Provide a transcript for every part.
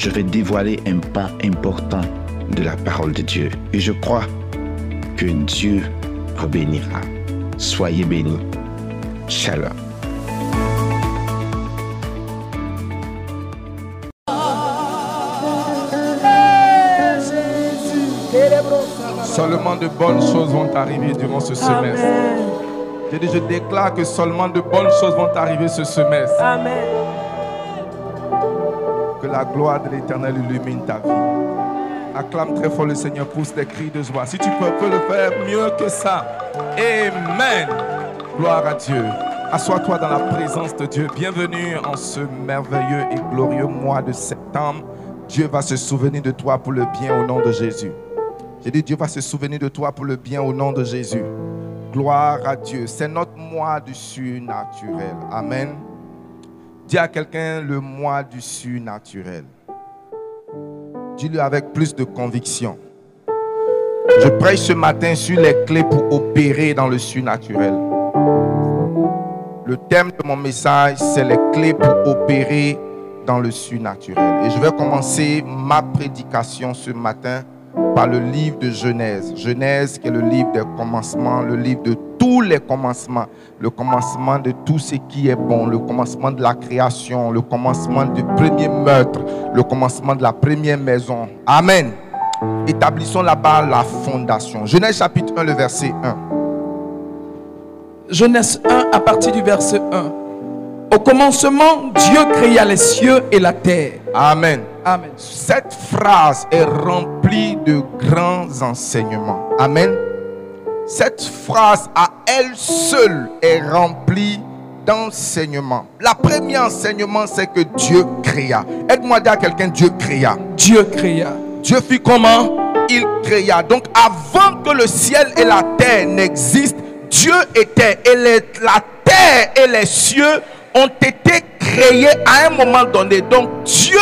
je vais dévoiler un pan important de la parole de Dieu. Et je crois que Dieu vous bénira. Soyez bénis. Shalom. Seulement de bonnes choses vont arriver durant ce semestre. Je dis, je déclare que seulement de bonnes choses vont arriver ce semestre. Amen. La gloire de l'éternel illumine ta vie. Acclame très fort le Seigneur, pousse des cris de joie. Si tu peux, peux le faire mieux que ça. Amen. Gloire à Dieu. Assois-toi dans la présence de Dieu. Bienvenue en ce merveilleux et glorieux mois de septembre. Dieu va se souvenir de toi pour le bien au nom de Jésus. J'ai dit, Dieu va se souvenir de toi pour le bien au nom de Jésus. Gloire à Dieu. C'est notre mois du surnaturel. Amen. Dis à quelqu'un le mois du surnaturel. Dis-le avec plus de conviction. Je prêche ce matin sur les clés pour opérer dans le surnaturel. Le thème de mon message, c'est les clés pour opérer dans le surnaturel. Et je vais commencer ma prédication ce matin par le livre de Genèse. Genèse qui est le livre des commencements, le livre de tous les commencements, le commencement de tout ce qui est bon, le commencement de la création, le commencement du premier meurtre, le commencement de la première maison. Amen. Établissons là-bas la fondation. Genèse chapitre 1, le verset 1. Genèse 1 à partir du verset 1. Au commencement, Dieu créa les cieux et la terre. Amen. Amen. Cette phrase est remplie de grands enseignements. Amen. Cette phrase à elle seule est remplie d'enseignements. La première enseignement, c'est que Dieu créa. Aide-moi dire à quelqu'un, Dieu créa. Dieu créa. Dieu fit comment? Il créa. Donc avant que le ciel et la terre n'existent, Dieu était. Et les- la terre et les cieux ont été créés à un moment donné. Donc Dieu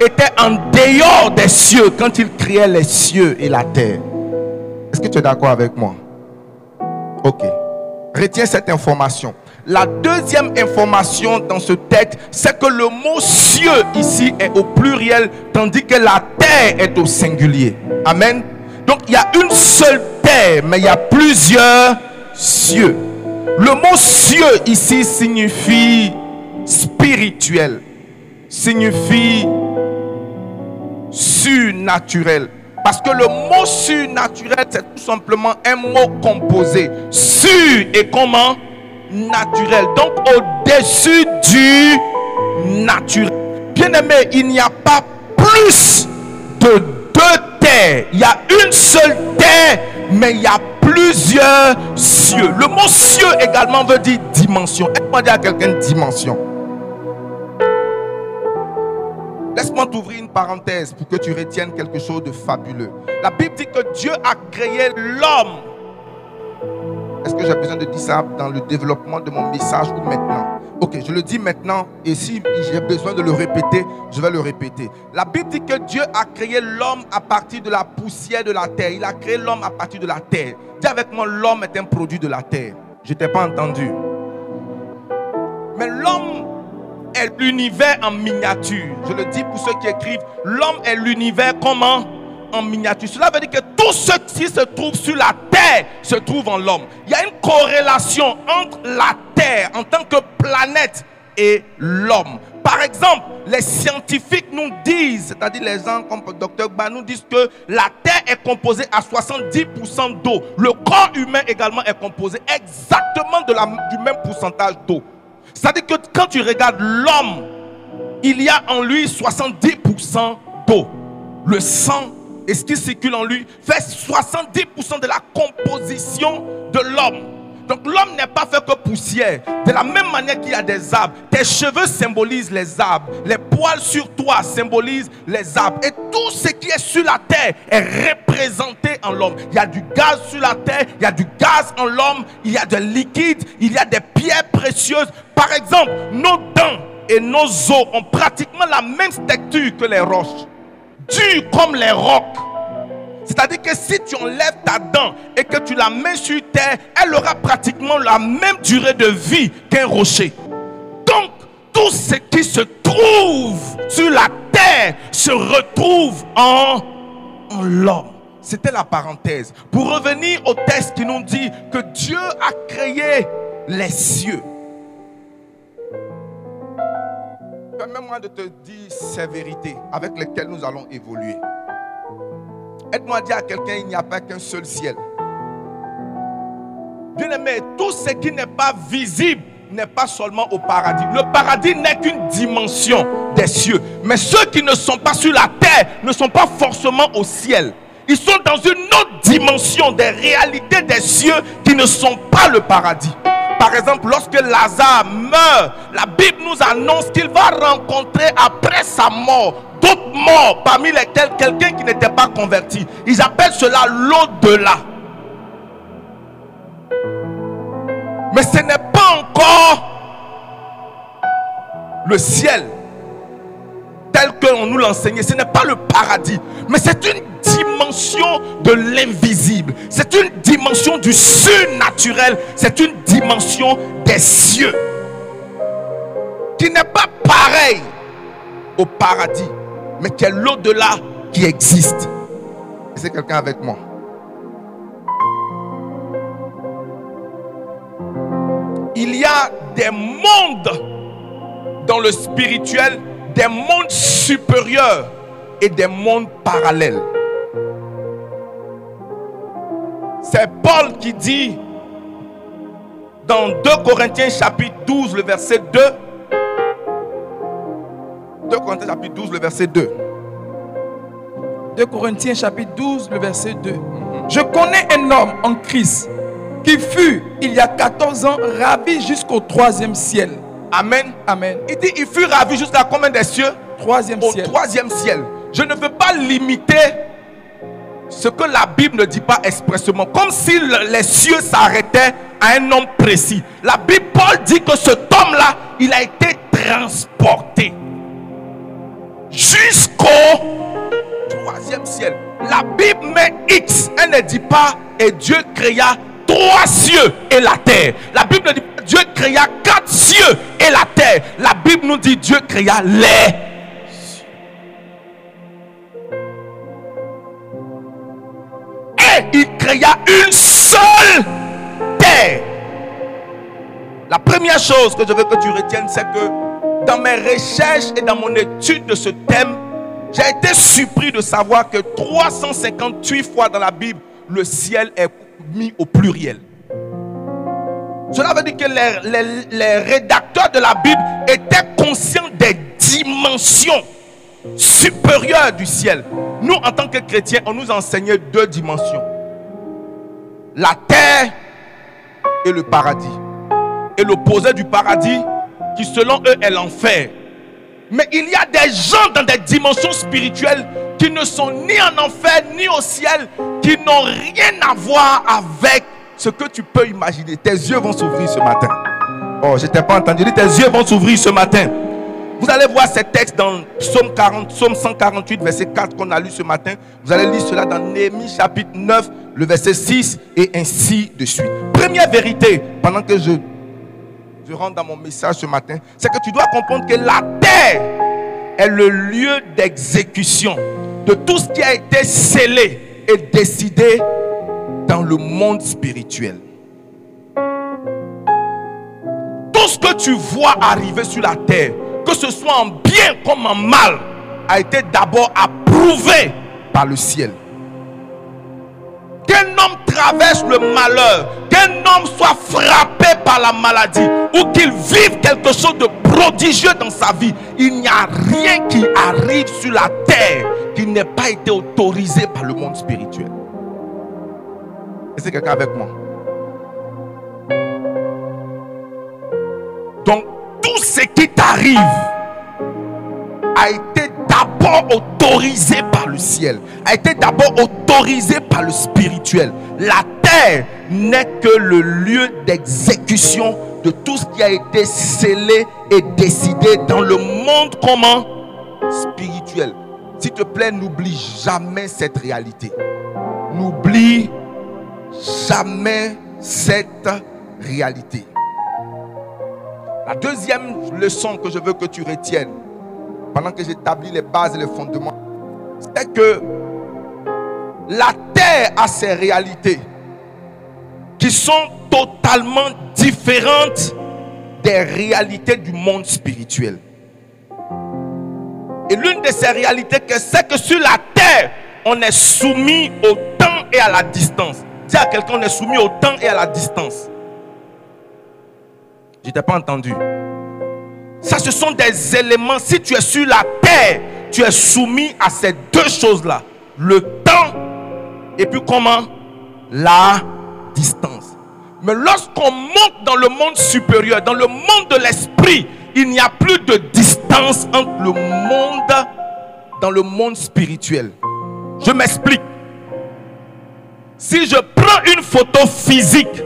était en dehors des cieux quand il créait les cieux et la terre. Est-ce que tu es d'accord avec moi? Ok. Retiens cette information. La deuxième information dans ce texte, c'est que le mot cieux ici est au pluriel, tandis que la terre est au singulier. Amen. Donc il y a une seule terre, mais il y a plusieurs cieux. Le mot cieux ici signifie spirituel, signifie surnaturel. Parce que le mot surnaturel, c'est tout simplement un mot composé. Sur et comment? Naturel. Donc au-dessus du naturel. Bien aimé, il n'y a pas plus de deux terres. Il y a une seule terre, mais il y a plusieurs cieux. Le mot cieux également veut dire dimension. Aide-moi dire à quelqu'un dimension? Laisse-moi t'ouvrir une parenthèse pour que tu retiennes quelque chose de fabuleux. La Bible dit que Dieu a créé l'homme. Est-ce que j'ai besoin de dire ça dans le développement de mon message ou maintenant? Ok, je le dis maintenant et si j'ai besoin de le répéter, je vais le répéter. La Bible dit que Dieu a créé l'homme à partir de la poussière de la terre. Il a créé l'homme à partir de la terre. Dis avec moi, l'homme est un produit de la terre. Je t'ai pas entendu. L'univers en miniature. Je le dis pour ceux qui écrivent, l'homme est l'univers comment? En miniature. Cela veut dire que tout ce qui se trouve sur la terre se trouve en l'homme. Il y a une corrélation entre la terre en tant que planète et l'homme. Par exemple, les scientifiques nous disent, c'est-à-dire les gens comme le docteur nous disent que la Terre est composée à 70% d'eau. Le corps humain également est composé exactement de la, du même pourcentage d'eau. C'est-à-dire que quand tu regardes l'homme, il y a en lui 70% d'eau. Le sang et ce qui circule en lui fait 70% de la composition de l'homme. Donc l'homme n'est pas fait que poussière. De la même manière qu'il y a des arbres, tes cheveux symbolisent les arbres. Les poils sur toi symbolisent les arbres. Et tout ce qui est sur la terre est représenté en l'homme. Il y a du gaz sur la terre, il y a du gaz en l'homme, il y a de liquide, il y a des pierres précieuses. Par exemple, nos dents et nos os ont pratiquement la même texture que les roches. Dures comme les rocs. C'est-à-dire que si tu enlèves ta dent et que tu la mets sur terre, elle aura pratiquement la même durée de vie qu'un rocher. Donc, tout ce qui se trouve sur la terre se retrouve en, en l'homme. C'était la parenthèse. Pour revenir au texte qui nous dit que Dieu a créé les cieux. Permets-moi de te dire ces vérités avec lesquelles nous allons évoluer. Aide-moi à dire à quelqu'un, il n'y a pas qu'un seul ciel. Bien aimé, tout ce qui n'est pas visible n'est pas seulement au paradis. Le paradis n'est qu'une dimension des cieux. Mais ceux qui ne sont pas sur la terre ne sont pas forcément au ciel. Ils sont dans une autre dimension des réalités des cieux qui ne sont pas le paradis. Par exemple, lorsque Lazare meurt, la Bible nous annonce qu'il va rencontrer après sa mort d'autres morts, parmi lesquels quelqu'un qui n'était pas converti. Ils appellent cela l'au-delà. Mais ce n'est pas encore le ciel tel qu'on nous l'enseignait. Ce n'est pas le paradis, mais c'est une dimension de l'invisible. C'est une dimension du surnaturel. C'est une dimension des cieux qui n'est pas pareil au paradis, mais qui est l'au-delà qui existe. Que quelqu'un avec moi Il y a des mondes dans le spirituel, des mondes supérieurs et des mondes parallèles. C'est Paul qui dit dans 2 Corinthiens chapitre 12, le verset 2. 2 Corinthiens chapitre 12, le verset 2. 2 Corinthiens chapitre 12, le verset 2. Je connais un homme en Christ qui fut, il y a 14 ans, ravi jusqu'au troisième ciel. Amen. Amen. Il dit, il fut ravi jusqu'à combien des cieux? Troisième Au ciel. troisième ciel. Je ne veux pas limiter ce que la Bible ne dit pas expressément, comme si le- les cieux s'arrêtaient à un homme précis. La Bible, Paul dit que cet homme-là, il a été transporté jusqu'au troisième ciel. La Bible met X, elle ne dit pas et Dieu créa trois cieux et la terre. La Bible ne dit pas Dieu créa quatre cieux et la terre. La Bible nous dit Dieu créa les et il créa une seule terre. La première chose que je veux que tu retiennes, c'est que dans mes recherches et dans mon étude de ce thème, j'ai été surpris de savoir que 358 fois dans la Bible, le ciel est mis au pluriel. Cela veut dire que les, rédacteurs de la Bible étaient conscients des dimensions supérieures du ciel. Nous, en tant que chrétiens, on nous enseignait deux dimensions. La terre et le paradis. Et l'opposé du paradis, qui selon eux est l'enfer. Mais il y a des gens dans des dimensions spirituelles qui ne sont ni en enfer ni au ciel, qui n'ont rien à voir avec ce que tu peux imaginer. Tes yeux vont s'ouvrir ce matin. Oh, je t'ai pas entendu. Tes yeux vont s'ouvrir ce matin. Vous allez voir ces textes dans Psaume, 40, Psaume 148, verset 4 qu'on a lu ce matin. Vous allez lire cela dans Néhémie chapitre 9, le verset 6 et ainsi de suite. Première vérité, pendant que je je rentre dans mon message ce matin, c'est que tu dois comprendre que la terre est le lieu d'exécution de tout ce qui a été scellé et décidé dans le monde spirituel. Tout ce que tu vois arriver sur la terre, que ce soit en bien comme en mal, a été d'abord approuvé par le ciel. Qu'un homme traverse le malheur, qu'un homme soit frappé par la maladie ou qu'il vive quelque chose de prodigieux dans sa vie, il n'y a rien qui arrive sur la terre qui n'ait pas été autorisé par le monde spirituel. Est-ce que quelqu'un avec moi Donc, tout ce qui t'arrive a été autorisé par le ciel, a été d'abord autorisé par le spirituel. La terre n'est que le lieu d'exécution de tout ce qui a été scellé et décidé dans le monde comment spirituel. S'il te plaît, n'oublie jamais cette réalité. N'oublie jamais cette réalité. La deuxième leçon que je veux que tu retiennes, pendant que j'établis les bases et les fondements, c'est que la terre a ses réalités qui sont totalement différentes des réalités du monde spirituel. Et l'une de ces réalités, c'est que sur la terre, on est soumis au temps et à la distance. Dis à quelqu'un, on est soumis au temps et à la distance. Je t'ai pas entendu. Ça, ce sont des éléments. Si tu es sur la terre, tu es soumis à ces deux choses-là. Le temps et puis comment? La distance. Mais lorsqu'on monte dans le monde supérieur, dans le monde de l'esprit, il n'y a plus de distance entre le monde dans le monde spirituel. Je m'explique. Si je prends une photo physique,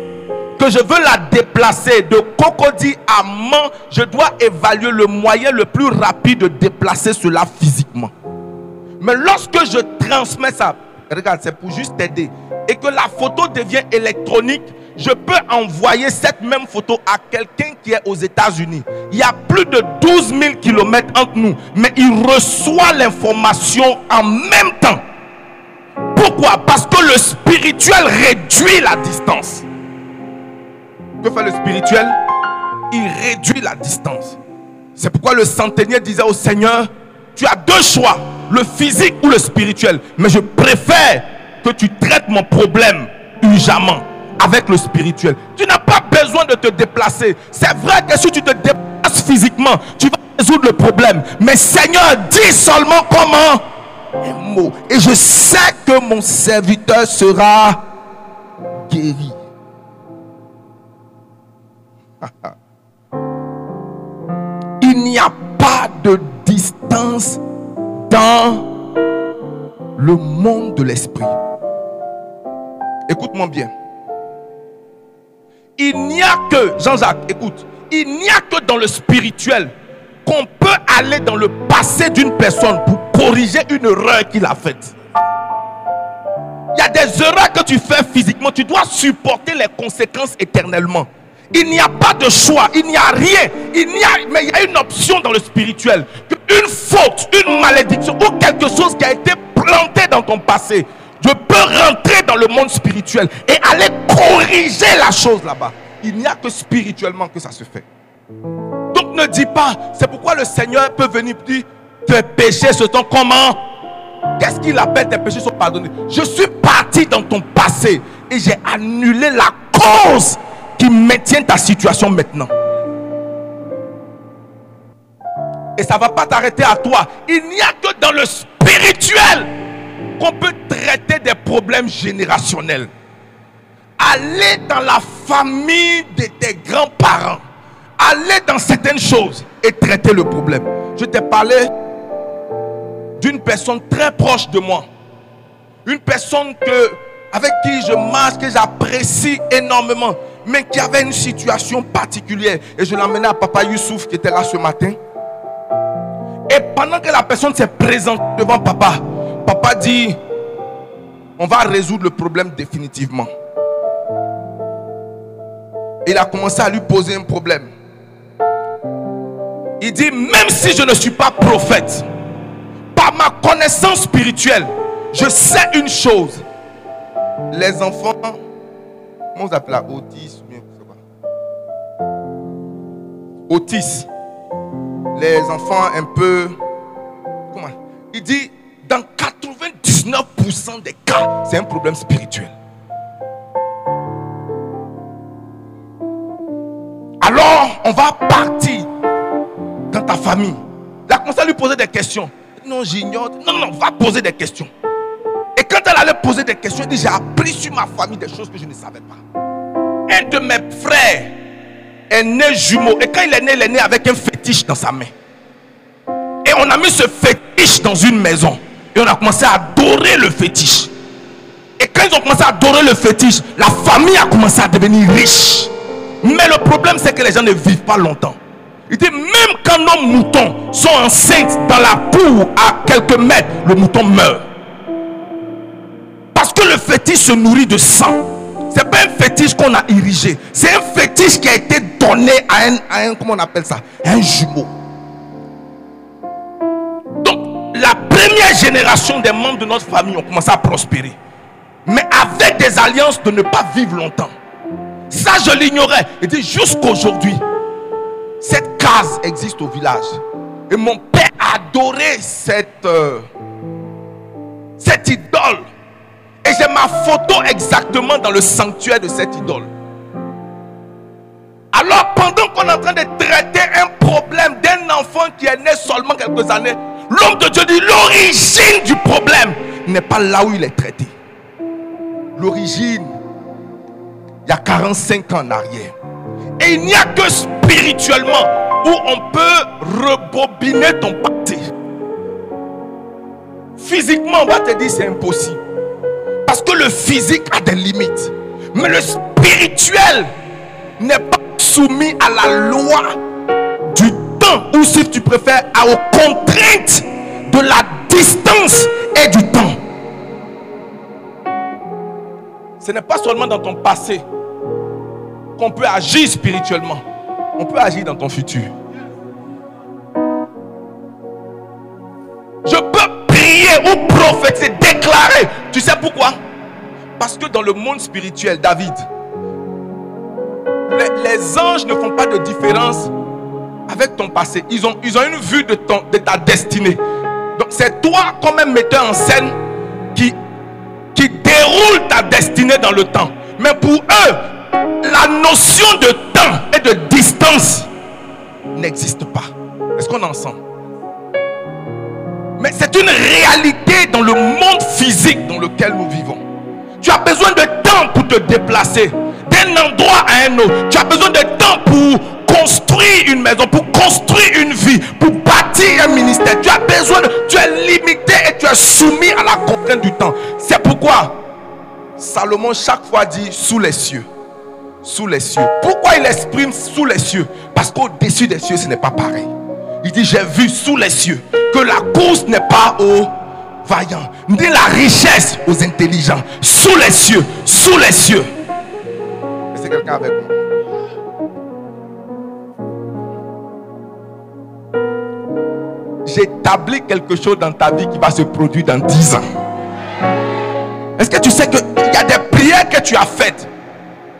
que je veux la déplacer de Cocody à Mans, je dois évaluer le moyen le plus rapide de déplacer cela physiquement. Mais lorsque je transmets ça, regarde, c'est pour juste t'aider, et que la photo devient électronique, je peux envoyer cette même photo à quelqu'un qui est aux États-Unis. Il y a plus de 12 000 kilomètres entre nous, mais il reçoit l'information en même temps. Pourquoi? Parce que le spirituel réduit la distance. Que fait le spirituel Il réduit la distance. C'est pourquoi le centenier disait au Seigneur, tu as deux choix, le physique ou le spirituel. Mais je préfère que tu traites mon problème urgemment avec le spirituel. Tu n'as pas besoin de te déplacer. C'est vrai que si tu te déplaces physiquement, tu vas résoudre le problème. Mais Seigneur, dis seulement comment un mot. Et je sais que mon serviteur sera guéri. Il n'y a pas de distance dans le monde de l'esprit. Écoute-moi bien. Il n'y a que, Jean-Jacques, écoute, il n'y a que dans le spirituel qu'on peut aller dans le passé d'une personne pour corriger une erreur qu'il a faite. Il y a des erreurs que tu fais physiquement, tu dois supporter les conséquences éternellement. Il n'y a pas de choix, il n'y a rien. Il n'y a, mais il y a une option dans le spirituel. Une faute, une malédiction ou quelque chose qui a été planté dans ton passé. Je peux rentrer dans le monde spirituel et aller corriger la chose là-bas. Il n'y a que spirituellement que ça se fait. Donc ne dis pas, c'est pourquoi le Seigneur peut venir dire, tes péchés se sont comment? Qu'est-ce qu'il appelle tes péchés sont pardonnés? Je suis parti dans ton passé et j'ai annulé la cause qui maintient ta situation maintenant. Et ça ne va pas t'arrêter à toi. Il n'y a que dans le spirituel qu'on peut traiter des problèmes générationnels. Aller dans la famille de tes grands-parents. Aller dans certaines choses et traiter le problème. Je t'ai parlé d'une personne très proche de moi. Une personne que, avec qui je marche, que j'apprécie énormément mais qui avait une situation particulière. Et je l'emmenais à Papa Youssouf qui était là ce matin. Et pendant que la personne s'est présentée devant Papa, Papa dit, on va résoudre le problème définitivement. Il a commencé à lui poser un problème. Il dit, même si je ne suis pas prophète, par ma connaissance spirituelle, je sais une chose. Les enfants Comment vous appelez la Otis Otis. Les enfants un peu. Comment? Il dit dans 99% des cas, c'est un problème spirituel. Alors, on va partir dans ta famille. La commencé à lui poser des questions. Non, j'ignore. Non, non, va poser des questions. Et quand elle allait poser des questions, elle dit, j'ai appris sur ma famille des choses que je ne savais pas. Un de mes frères est né jumeau. Et quand il est né, il est né avec un fétiche dans sa main. Et on a mis ce fétiche dans une maison. Et on a commencé à adorer le fétiche. Et quand ils ont commencé à adorer le fétiche, la famille a commencé à devenir riche. Mais le problème, c'est que les gens ne vivent pas longtemps. Il dit, même quand nos moutons sont enceintes dans la poule à quelques mètres, le mouton meurt. Parce que le fétiche se nourrit de sang. C'est pas un fétiche qu'on a érigé. C'est un fétiche qui a été donné à un, comment on appelle ça? Un jumeau. Donc, la première génération des membres de notre famille ont commencé à prospérer. Mais avec des alliances de ne pas vivre longtemps. Ça, je l'ignorais. Dit jusqu'aujourd'hui, cette case existe au village. Et mon père a adoré cette, euh, cette idole. Et j'ai ma photo exactement dans le sanctuaire de cette idole. Alors pendant qu'on est en train de traiter un problème d'un enfant qui est né seulement quelques années, l'homme de Dieu dit l'origine du problème n'est pas là où il est traité. L'origine, il y a 45 ans en arrière. Et il n'y a que spirituellement où on peut rebobiner ton passé. Physiquement, on va te dire c'est impossible. Parce que le physique a des limites. Mais le spirituel n'est pas soumis à la loi du temps. Ou si tu préfères, aux contraintes de la distance et du temps. Ce n'est pas seulement dans ton passé qu'on peut agir spirituellement. On peut agir dans ton futur. Je prier ou prophétiser, déclarer. Tu sais pourquoi? Parce que dans le monde spirituel, David, les, anges ne font pas de différence avec ton passé. Ils ont, ils ont une vue de, ton, de ta destinée. Donc c'est toi comme un metteur en scène qui, qui déroule ta destinée dans le temps. Mais pour eux, la notion de temps et de distance n'existe pas. Est-ce qu'on est ensemble? Mais c'est une réalité dans le monde physique dans lequel nous vivons. Tu as besoin de temps pour te déplacer d'un endroit à un autre. Tu as besoin de temps pour construire une maison, pour construire une vie, pour bâtir un ministère. Tu as besoin de... Tu es limité et tu es soumis à la contrainte du temps. C'est pourquoi Salomon chaque fois dit sous les cieux sous les cieux. Pourquoi il exprime sous les cieux? Parce qu'au-dessus des cieux, ce n'est pas pareil. Il dit, j'ai vu sous les cieux que la course n'est pas aux vaillants, ni la richesse aux intelligents. Sous les cieux, sous les cieux. Est-ce quelqu'un avec moi J'établis quelque chose dans ta vie qui va se produire dans 10 ans. Est-ce que tu sais qu'il y a des prières que tu as faites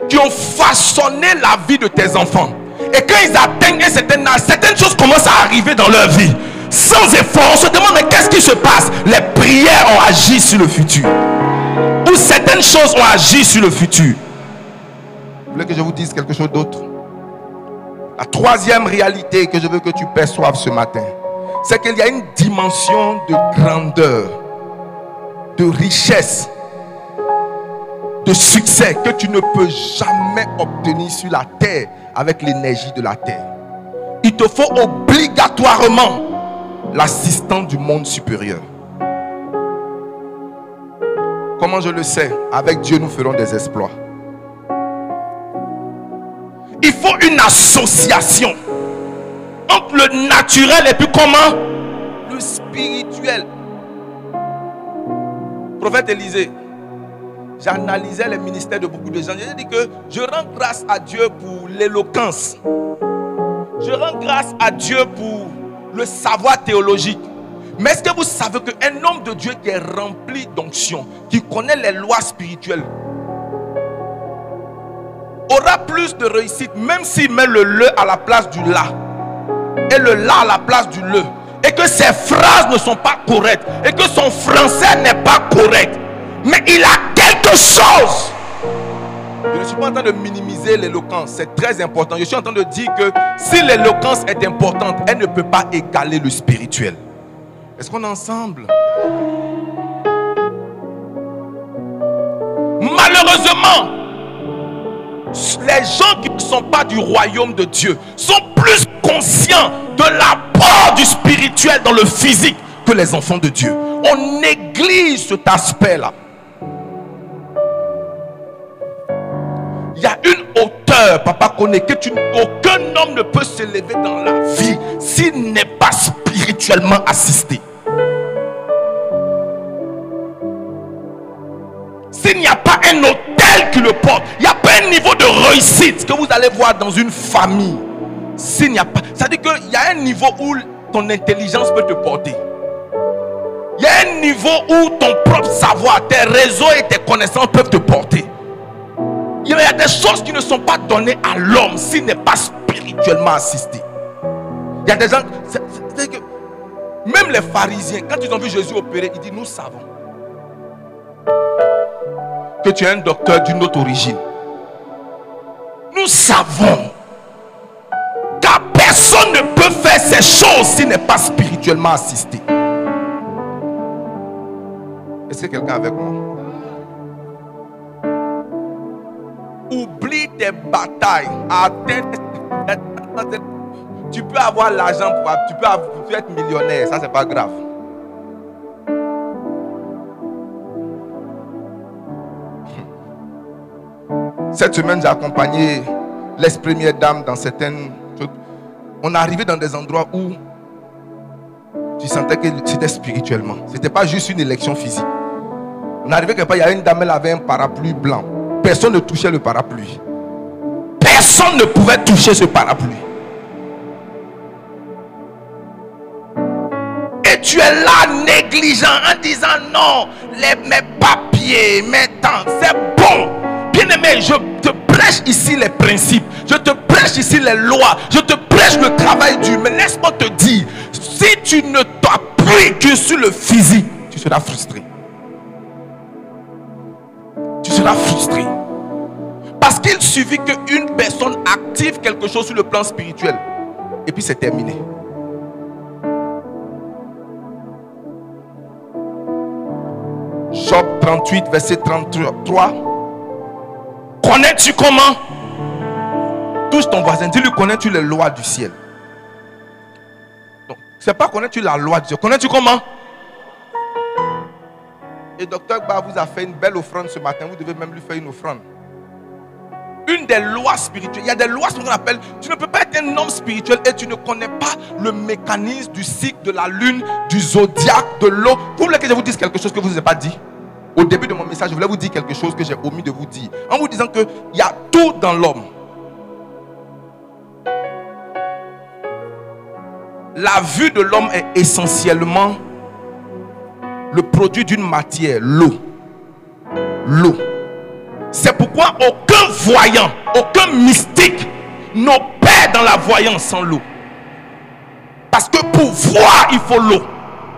qui ont façonné la vie de tes enfants? Et quand ils atteignent un certain âge, certaines choses commencent à arriver dans leur vie. Sans effort, on se demande mais qu'est-ce qui se passe? Les prières ont agi sur le futur. Ou certaines choses ont agi sur le futur. Vous voulez que je vous dise quelque chose d'autre? La troisième réalité que je veux que tu perçoives ce matin, c'est qu'il y a une dimension de grandeur, de richesse de succès que tu ne peux jamais obtenir sur la terre avec l'énergie de la terre. Il te faut obligatoirement l'assistant du monde supérieur. Comment je le sais? Avec Dieu, nous ferons des exploits. Il faut une association entre le naturel et puis comment? Le spirituel. Prophète Élisée, j'analysais les ministères de beaucoup de gens. J'ai dit que je rends grâce à Dieu pour l'éloquence. Je rends grâce à Dieu pour le savoir théologique. Mais est-ce que vous savez qu'un homme de Dieu qui est rempli d'onction, qui connaît les lois spirituelles, aura plus de réussite, même s'il met le le à la place du la, et le la à la place du le, et que ses phrases ne sont pas correctes, et que son français n'est pas correct? Mais il a quelque chose. Je ne suis pas en train de minimiser l'éloquence, c'est très important. Je suis en train de dire que si l'éloquence est importante, elle ne peut pas égaler le spirituel. Est-ce qu'on est ensemble? Malheureusement, les gens qui ne sont pas du royaume de Dieu sont plus conscients de l'apport du spirituel dans le physique que les enfants de Dieu. On néglige cet aspect-là. Il y a une hauteur, papa connaît, que aucun homme ne peut s'élever dans la vie s'il n'est pas spirituellement assisté. S'il n'y a pas un hôtel qui le porte, il n'y a pas un niveau de réussite que vous allez voir dans une famille. S'il n'y a pas, ça veut dire qu'il y a un niveau où ton intelligence peut te porter. Il y a un niveau où ton propre savoir, tes réseaux et tes connaissances peuvent te porter. Il y a des choses qui ne sont pas données à l'homme s'il n'est pas spirituellement assisté. Il y a des gens, que même les pharisiens, quand ils ont vu Jésus opérer, ils disent Nous savons que tu es un docteur d'une autre origine. Nous savons car personne ne peut faire ces choses s'il n'est pas spirituellement assisté. Est-ce que quelqu'un avec moi? Oublie tes batailles. Tu peux avoir l'argent, tu peux être millionnaire, ça c'est pas grave. Cette semaine, j'ai accompagné l'ex-première dame dans certaines. On est arrivé dans des endroits où tu sentais que c'était spirituellement. Ce n'était pas juste une élection physique. On arrivé quelque part, il y a une dame, elle avait un parapluie blanc. Personne ne touchait le parapluie. Personne ne pouvait toucher ce parapluie. Et tu es là négligent en disant non, les, mes papiers, mes temps, c'est bon. Bien-aimé, je te prêche ici les principes. Je te prêche ici les lois. Je te prêche le travail dur. Mais laisse-moi te dire, si tu ne t'appuies que sur le physique, tu seras frustré. Tu seras frustré. Parce qu'il suffit qu'une personne active quelque chose sur le plan spirituel. Et puis c'est terminé. Job 38, verset 33. Connais-tu comment? Touche ton voisin, dis-lui connais-tu les lois du ciel? Donc, c'est pas connais-tu la loi du ciel? Connais-tu comment? Et docteur Ba vous a fait une belle offrande ce matin. Vous devez même lui faire une offrande. Une des lois spirituelles. Il y a des lois qu'on appelle. Tu ne peux pas être un homme spirituel et tu ne connais pas le mécanisme du cycle de la lune, du zodiaque, de l'eau. Vous voulez que je vous dise quelque chose que vous n'avez pas dit au début de mon message, je voulais vous dire quelque chose que j'ai omis de vous dire. En vous disant qu'il y a tout dans l'homme. La vue de l'homme est essentiellement le produit d'une matière, l'eau. L'eau. C'est pourquoi aucun voyant, aucun mystique n'opère dans la voyance sans l'eau. Parce que pour voir, il faut l'eau.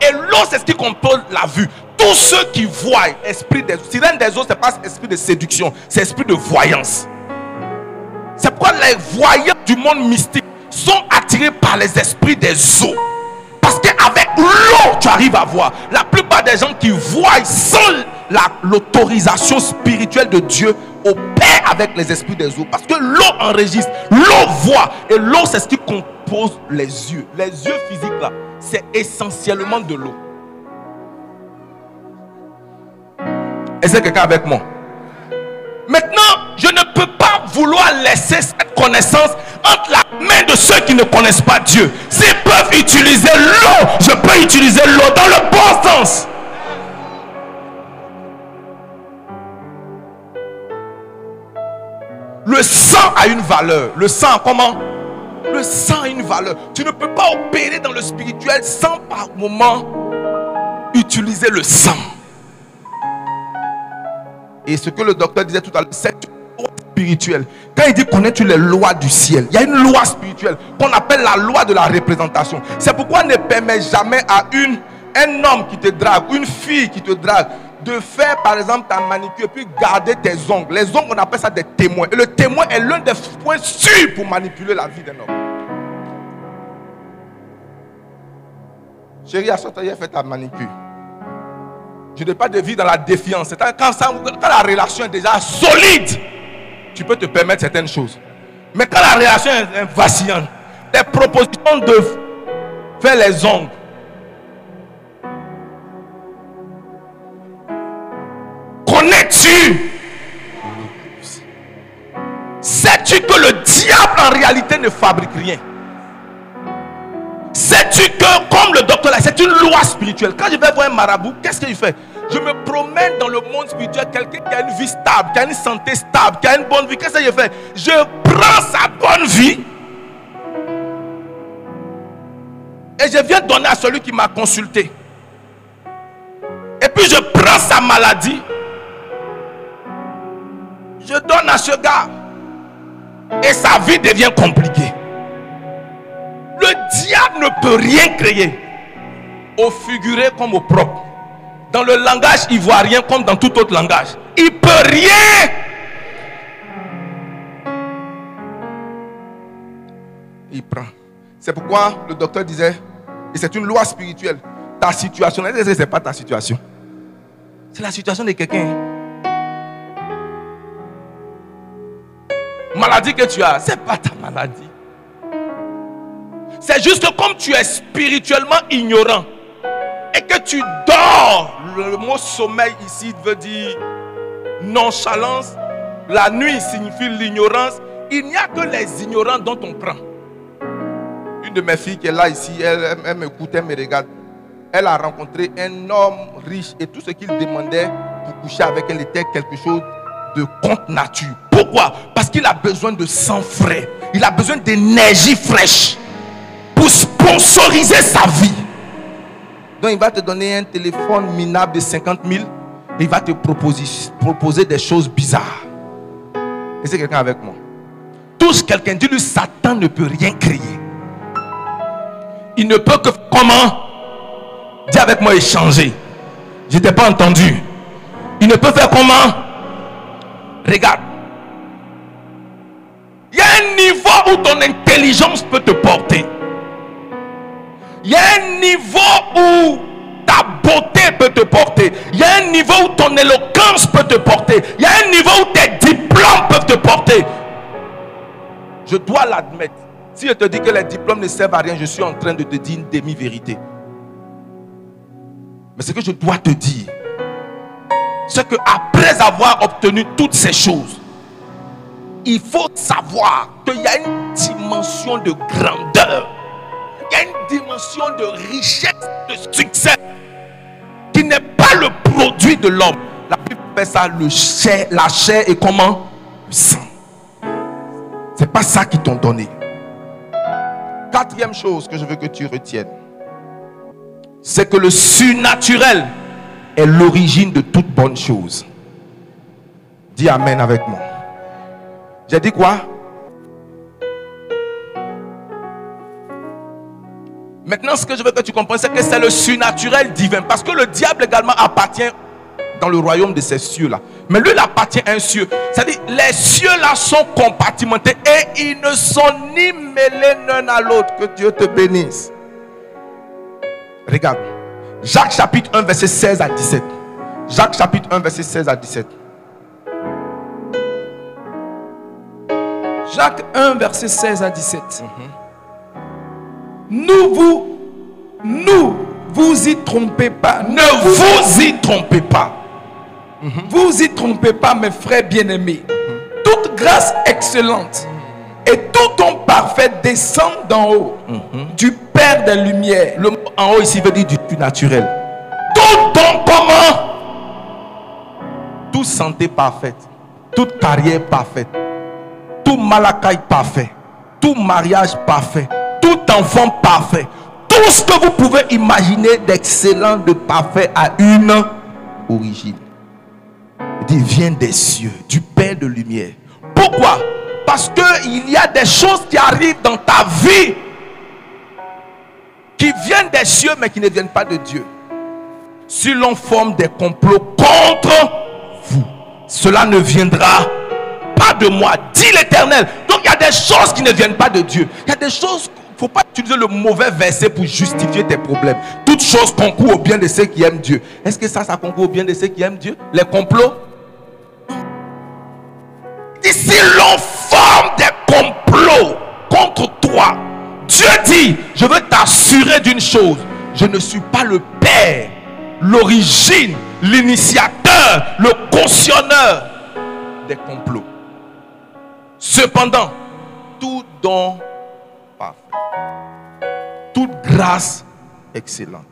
Et l'eau, c'est ce qui compose la vue tous ceux qui voient, esprit des sirène des eaux, ce n'est pas esprit de séduction, c'est esprit de voyance. C'est pourquoi les voyants du monde mystique sont attirés par les esprits des eaux. Parce qu'avec l'eau, tu arrives à voir. La plupart des gens qui voient sans l'autorisation spirituelle de Dieu opèrent avec les esprits des eaux. Parce que l'eau enregistre, l'eau voit. Et l'eau, c'est ce qui compose les yeux. Les yeux physiques, là, c'est essentiellement de l'eau. Est-ce que quelqu'un avec moi? Maintenant, je ne peux vouloir laisser cette connaissance entre la main de ceux qui ne connaissent pas Dieu. S'ils peuvent utiliser l'eau, je peux utiliser l'eau dans le bon sens. Le sang a une valeur. Le sang, comment? Le sang a une valeur. Tu ne peux pas opérer dans le spirituel sans par moment utiliser le sang. Et ce que le docteur disait tout à l'heure, loi spirituelle. Quand il dit connais-tu les lois du ciel, il y a une loi spirituelle qu'on appelle la loi de la représentation. C'est pourquoi ne permet jamais à une, un homme qui te drague, une fille qui te drague, de faire par exemple ta manicure puis garder tes ongles. Les ongles, on appelle ça des témoins. Et le témoin est l'un des points sûrs pour manipuler la vie d'un homme. Chérie, ce fait ta manicure. Je n'ai pas de vie dans la défiance. Quand, quand la relation est déjà solide, tu peux te permettre certaines choses. Mais quand la relation est vacillante, des propositions de faire les ongles, connais-tu? Sais-tu que le diable en réalité ne fabrique rien? Sais-tu que, comme le docteur là, c'est une loi spirituelle. Quand je vais voir un marabout, qu'est-ce qu'il fait? Je me promène dans le monde spirituel, quelqu'un qui a une vie stable, qui a une santé stable, qui a une bonne vie. Qu'est-ce que je fais? Je prends sa bonne vie et je viens donner à celui qui m'a consulté. Et puis je prends sa maladie. Je donne à ce gars. Et sa vie devient compliquée. Le diable ne peut rien créer. Au figuré comme au propre. Dans le langage ivoirien comme dans tout autre langage. Il peut rien. Il prend. C'est pourquoi le docteur disait, et c'est une loi spirituelle, ta situation, ce pas ta situation. C'est la situation de quelqu'un. Maladie que tu as, ce pas ta maladie. C'est juste comme tu es spirituellement ignorant et que tu dors. Le mot sommeil ici veut dire nonchalance. La nuit signifie l'ignorance. Il n'y a que les ignorants dont on prend. Une de mes filles qui est là ici, elle, elle m'écoute, elle me regarde. Elle a rencontré un homme riche et tout ce qu'il demandait pour coucher avec elle était quelque chose de contre nature. Pourquoi? Parce qu'il a besoin de sang frais. Il a besoin d'énergie fraîche pour sponsoriser sa vie. Donc il va te donner un téléphone minable de 50 000. Il va te proposer, proposer des choses bizarres. Et c'est quelqu'un avec moi. Touche quelqu'un, dis-lui Satan ne peut rien créer. Il ne peut que comment? Dis avec moi échanger. Je t'ai pas entendu. Il ne peut faire comment? Regarde. Il y a un niveau où ton intelligence peut te porter. Il y a un niveau où ta beauté peut te porter. Il y a un niveau où ton éloquence peut te porter. Il y a un niveau où tes diplômes peuvent te porter. Je dois l'admettre. Si je te dis que les diplômes ne servent à rien, je suis en train de te dire une demi-vérité. Mais ce que je dois te dire, c'est que après avoir obtenu toutes ces choses, il faut savoir qu'il y a une dimension de grandeur, y a une dimension de richesse, de succès, qui n'est pas le produit de l'homme. La Bible fait ça, le chair, la chair et comment? Le sang. C'est pas ça qu'ils t'ont donné. Quatrième chose que je veux que tu retiennes, c'est que le surnaturel est l'origine de toute bonne chose. Dis Amen avec moi. J'ai dit quoi? Maintenant, ce que je veux que tu comprennes, c'est que c'est le surnaturel divin. Parce que le diable également appartient dans le royaume de ces cieux-là. Mais lui, il appartient à un cieux. C'est-à-dire, les cieux-là sont compartimentés et ils ne sont ni mêlés l'un à l'autre. Que Dieu te bénisse. Regarde. Jacques chapitre 1, verset 16 à 17. Jacques chapitre 1, verset 16 à 17. Jacques 1, verset 16 à 17. Nous vous, nous, vous y trompez pas. Ne vous y trompez pas. Vous y trompez pas, mes frères bien-aimés. Toute grâce excellente et tout ton parfait descend d'en haut, du Père des Lumières. Le mot en haut ici veut dire du tout naturel. Tout ton comment Toute santé parfaite. Toute carrière parfaite. Tout malakai parfait. Tout mariage parfait. Enfant parfait. Tout ce que vous pouvez imaginer d'excellent, de parfait a une origine. Il vient des cieux, du Père de lumière. Pourquoi? Parce qu'il y a des choses qui arrivent dans ta vie qui viennent des cieux mais qui ne viennent pas de Dieu. Si l'on forme des complots contre vous, cela ne viendra pas de moi, dit l'Éternel. Donc il y a des choses qui ne viennent pas de Dieu. Il y a des choses, ne faut pas utiliser le mauvais verset pour justifier tes problèmes. Toutes choses concourent au bien de ceux qui aiment Dieu. Est-ce que ça, ça concourt au bien de ceux qui aiment Dieu? Les complots? Si l'on forme des complots contre toi, Dieu dit, je veux t'assurer d'une chose, je ne suis pas le Père, l'origine, l'initiateur, le cautionneur des complots. Cependant, tout don toute grâce excellente.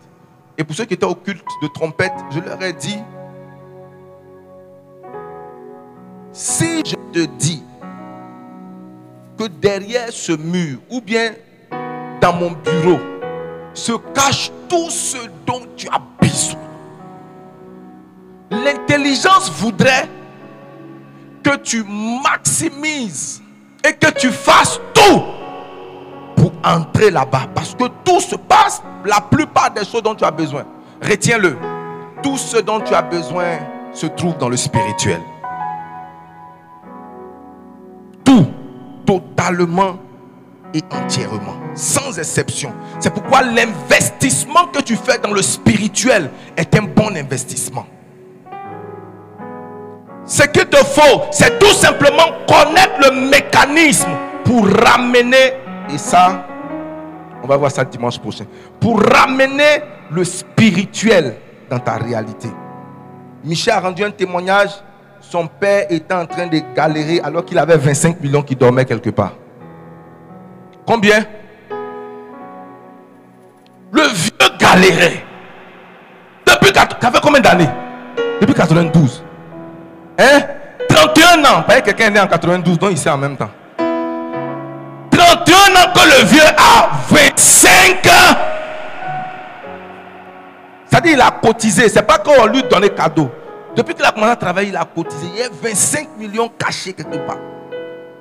Et pour ceux qui étaient au culte de trompette, je leur ai dit, si je te dis que derrière ce mur, ou bien dans mon bureau, se cache tout ce dont tu as besoin, l'intelligence voudrait que tu maximises et que tu fasses tout entrer là-bas. Parce que tout se passe, la plupart des choses dont tu as besoin. Retiens-le. Tout ce dont tu as besoin se trouve dans le spirituel. Tout, totalement et entièrement, sans exception. C'est pourquoi l'investissement que tu fais dans le spirituel est un bon investissement. Ce qu'il te faut, c'est tout simplement connaître le mécanisme pour ramener, et ça, on va voir ça dimanche prochain, pour ramener le spirituel dans ta réalité. Michel a rendu un témoignage, son père était en train de galérer alors qu'il avait 25 millions qui dormaient quelque part. Combien? Le vieux galérait. Depuis, avait combien d'années? Depuis 92. Hein? 31 ans. Pas quelqu'un est né en 92, donc ici en même temps. 31 ans que le vieux a 25 ans. Dit il a cotisé. C'est pas qu'on lui donnait cadeau. Depuis qu'il a commencé à travailler, il a cotisé. Il y a 25 millions cachés quelque part.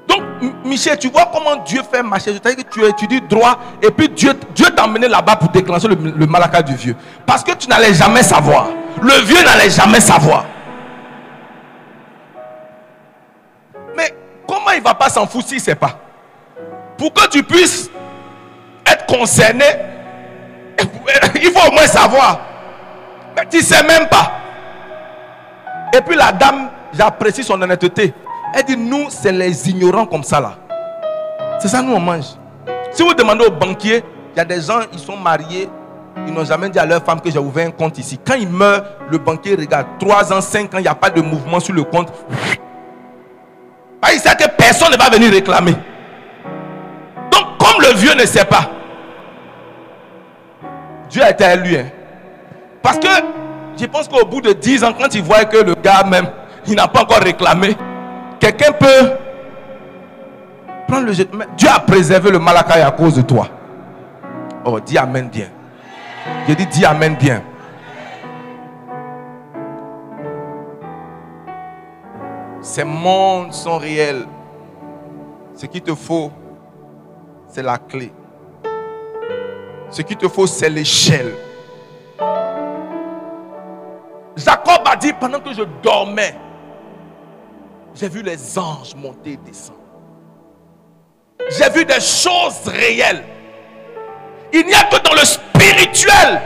Donc, Michel, tu vois comment Dieu fait marcher. C'est-à-dire que tu étudies droit et puis Dieu, Dieu t'a emmené là-bas pour déclencher le, le du vieux. Parce que tu n'allais jamais savoir. Le vieux n'allait jamais savoir. Comment il ne va pas s'en foutre s'il ne sait pas? Pour que tu puisses être concerné, il faut au moins savoir. Mais tu ne sais même pas. Et puis la dame, j'apprécie son honnêteté. Elle dit, nous, c'est les ignorants comme ça là. C'est ça, nous, on mange. Si vous demandez au banquier, il y a des gens, ils sont mariés, ils n'ont jamais dit à leur femme que j'ai ouvert un compte ici. Quand ils meurent, le banquier regarde 3 ans, 5 ans, il n'y a pas de mouvement sur le compte. Ah, il sait que personne ne va venir réclamer. Le vieux ne sait pas, Dieu a été élu. Hein. Parce que je pense qu'au bout de 10 ans, quand il voit que le gars même, il n'a pas encore réclamé, quelqu'un peut prendre le jeu. Dieu a préservé le malakai à cause de toi. Oh, dis Amen bien. Je dis, dis Amen bien. Ces mondes sont réels. Ce qu'il te faut, c'est la clé. Ce qu'il te faut, c'est l'échelle. Jacob a dit pendant que je dormais, j'ai vu les anges monter et descendre. J'ai vu des choses réelles. Il n'y a que dans le spirituel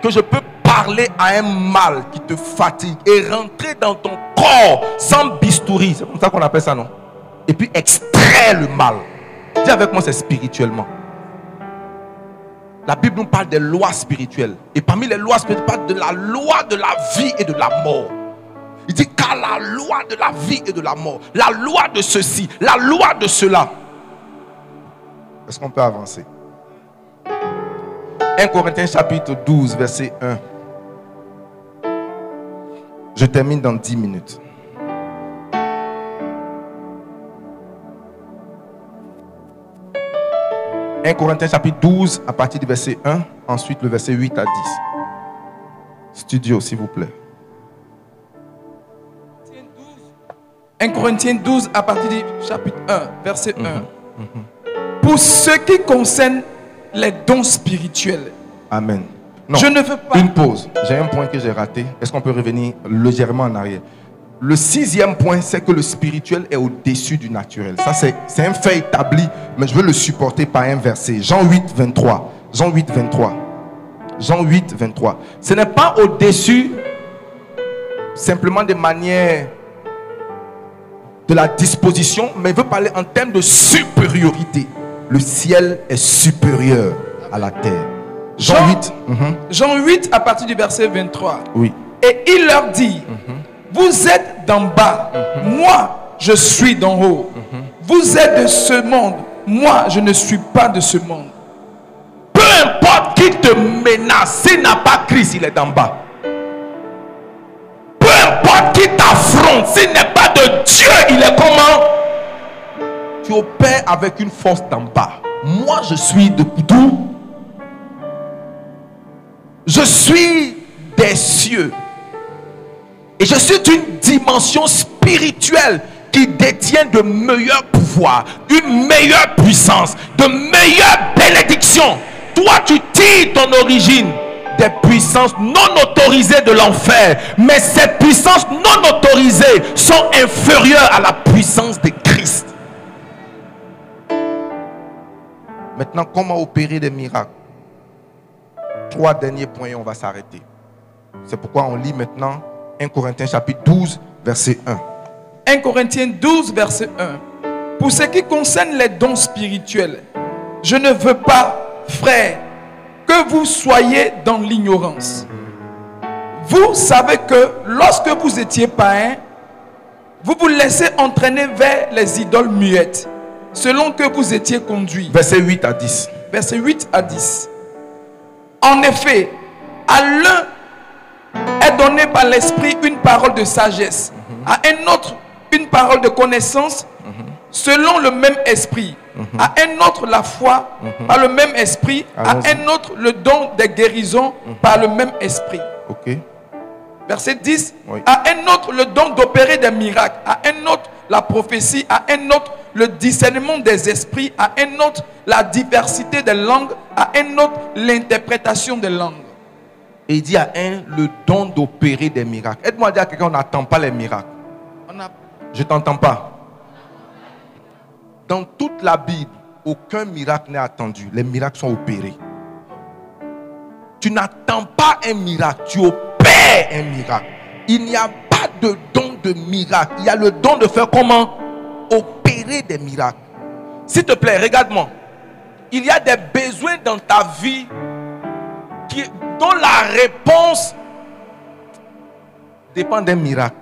que je peux parler à un mal qui te fatigue et rentrer dans ton corps sans bistouri. C'est comme ça qu'on appelle ça, non? Et puis extraire le mal. Dis avec moi, c'est spirituellement. La Bible nous parle des lois spirituelles. Et parmi les lois spirituelles, parle de la loi de la vie et de la mort. Il dit car la loi de la vie et de la mort, la loi de ceci, la loi de cela. Est-ce qu'on peut avancer? 1 Corinthiens chapitre 12, verset 1. Je termine dans 10 minutes. « 1 Corinthiens chapitre 12 à partir du verset 1, ensuite le verset 8 à 10. Studio, s'il vous plaît. 1 Corinthiens 12 à partir du chapitre 1, verset 1. Mhm, mhm. Pour ce qui concerne les dons spirituels. Amen. Je ne veux pas. Une pause. J'ai un point que j'ai raté. Est-ce qu'on peut revenir légèrement en arrière? Le sixième point, c'est que le spirituel est au-dessus du naturel. Ça, c'est un fait établi, mais je veux le supporter par un verset. Jean 8, 23. Jean 8, 23. Jean 8, 23. Ce n'est pas au-dessus simplement de manière de la disposition, mais il veut parler en termes de supériorité. Le ciel est supérieur à la terre. Jean Jean- 8. mhm, Jean 8 à partir du verset 23. Oui. Et il leur dit, vous êtes d'en bas, moi je suis d'en haut. Vous êtes de ce monde, moi je ne suis pas de ce monde. Peu importe qui te menace, s'il n'a pas Christ, il est d'en bas. Peu importe qui t'affronte, s'il n'est pas de Dieu, il est comment? Tu opères avec une force d'en bas. Moi, je suis de d'où? Je suis des cieux. Et je suis d'une dimension spirituelle qui détient de meilleurs pouvoirs, une meilleure puissance, de meilleures bénédictions. Toi, tu tires ton origine des puissances non autorisées de l'enfer. Mais ces puissances non autorisées sont inférieures à la puissance de Christ. Maintenant, comment opérer des miracles? Trois derniers points et on va s'arrêter. C'est pourquoi on lit maintenant 1 Corinthiens chapitre 12, verset 1. 1 Corinthiens 12, verset 1. Pour ce qui concerne les dons spirituels, je ne veux pas, frères, que vous soyez dans l'ignorance. Vous savez que lorsque vous étiez païens, vous vous laissez entraîner vers les idoles muettes, selon que vous étiez conduits. Verset 8 à 10. Versets 8 à 10. En effet, à l'un est donné par l'Esprit une parole de sagesse, à un autre une parole de connaissance, selon le même Esprit, à un autre la foi, par le même Esprit, à un autre le don des guérisons, par le même Esprit. Ok. Verset 10. Oui. À un autre, le don d'opérer des miracles. À un autre, la prophétie. À un autre, le discernement des esprits. À un autre, la diversité des langues. À un autre, l'interprétation des langues. Et il dit à un le don d'opérer des miracles. Aide-moi à dire à quelqu'un on n'attend pas les miracles. On a- Je t'entends pas. Dans toute la Bible, aucun miracle n'est attendu. Les miracles sont opérés. Tu n'attends pas un miracle, tu opères un miracle. Il n'y a pas de don de miracle. Il y a le don de faire comment? Opérer des miracles. S'il te plaît, regarde-moi. Il y a des besoins dans ta vie dont la réponse dépend d'un miracle.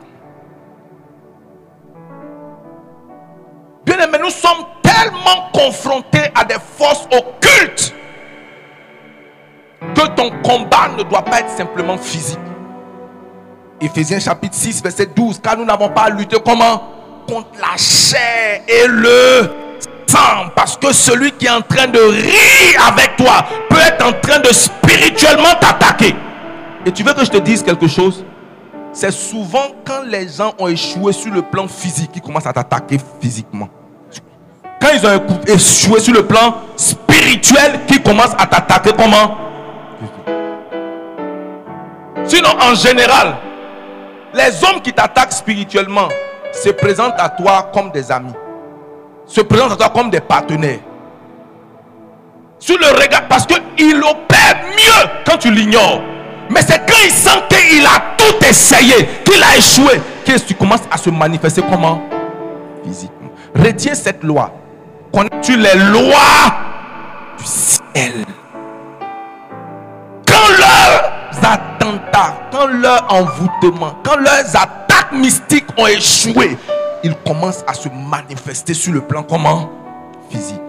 Bien aimé, nous sommes tellement confrontés à des forces occultes que ton combat ne doit pas être simplement physique. Éphésiens chapitre 6, verset 12. Car nous n'avons pas à lutter comment? Contre la chair et le Parce que celui qui est en train de rire avec toi peut être en train de spirituellement t'attaquer. Et tu veux que je te dise quelque chose? C'est souvent quand les gens ont échoué sur le plan physique qu'ils commencent à t'attaquer physiquement. Quand ils ont échoué sur le plan spirituel, qu'ils commencent à t'attaquer comment? Sinon, en général, les hommes qui t'attaquent spirituellement se présentent à toi comme des amis, se présentent à toi comme des partenaires. Sur le regard, parce qu'il opère mieux quand tu l'ignores. Mais c'est quand il sent qu'il a tout essayé, qu'il a échoué, que tu commences à se manifester comment? Physiquement. Retiens cette loi. Connais-tu les lois du ciel? Quand leurs attentats, quand leur envoûtement, quand leurs attaques mystiques ont échoué, ils commencent à se manifester sur le plan comment? Physique.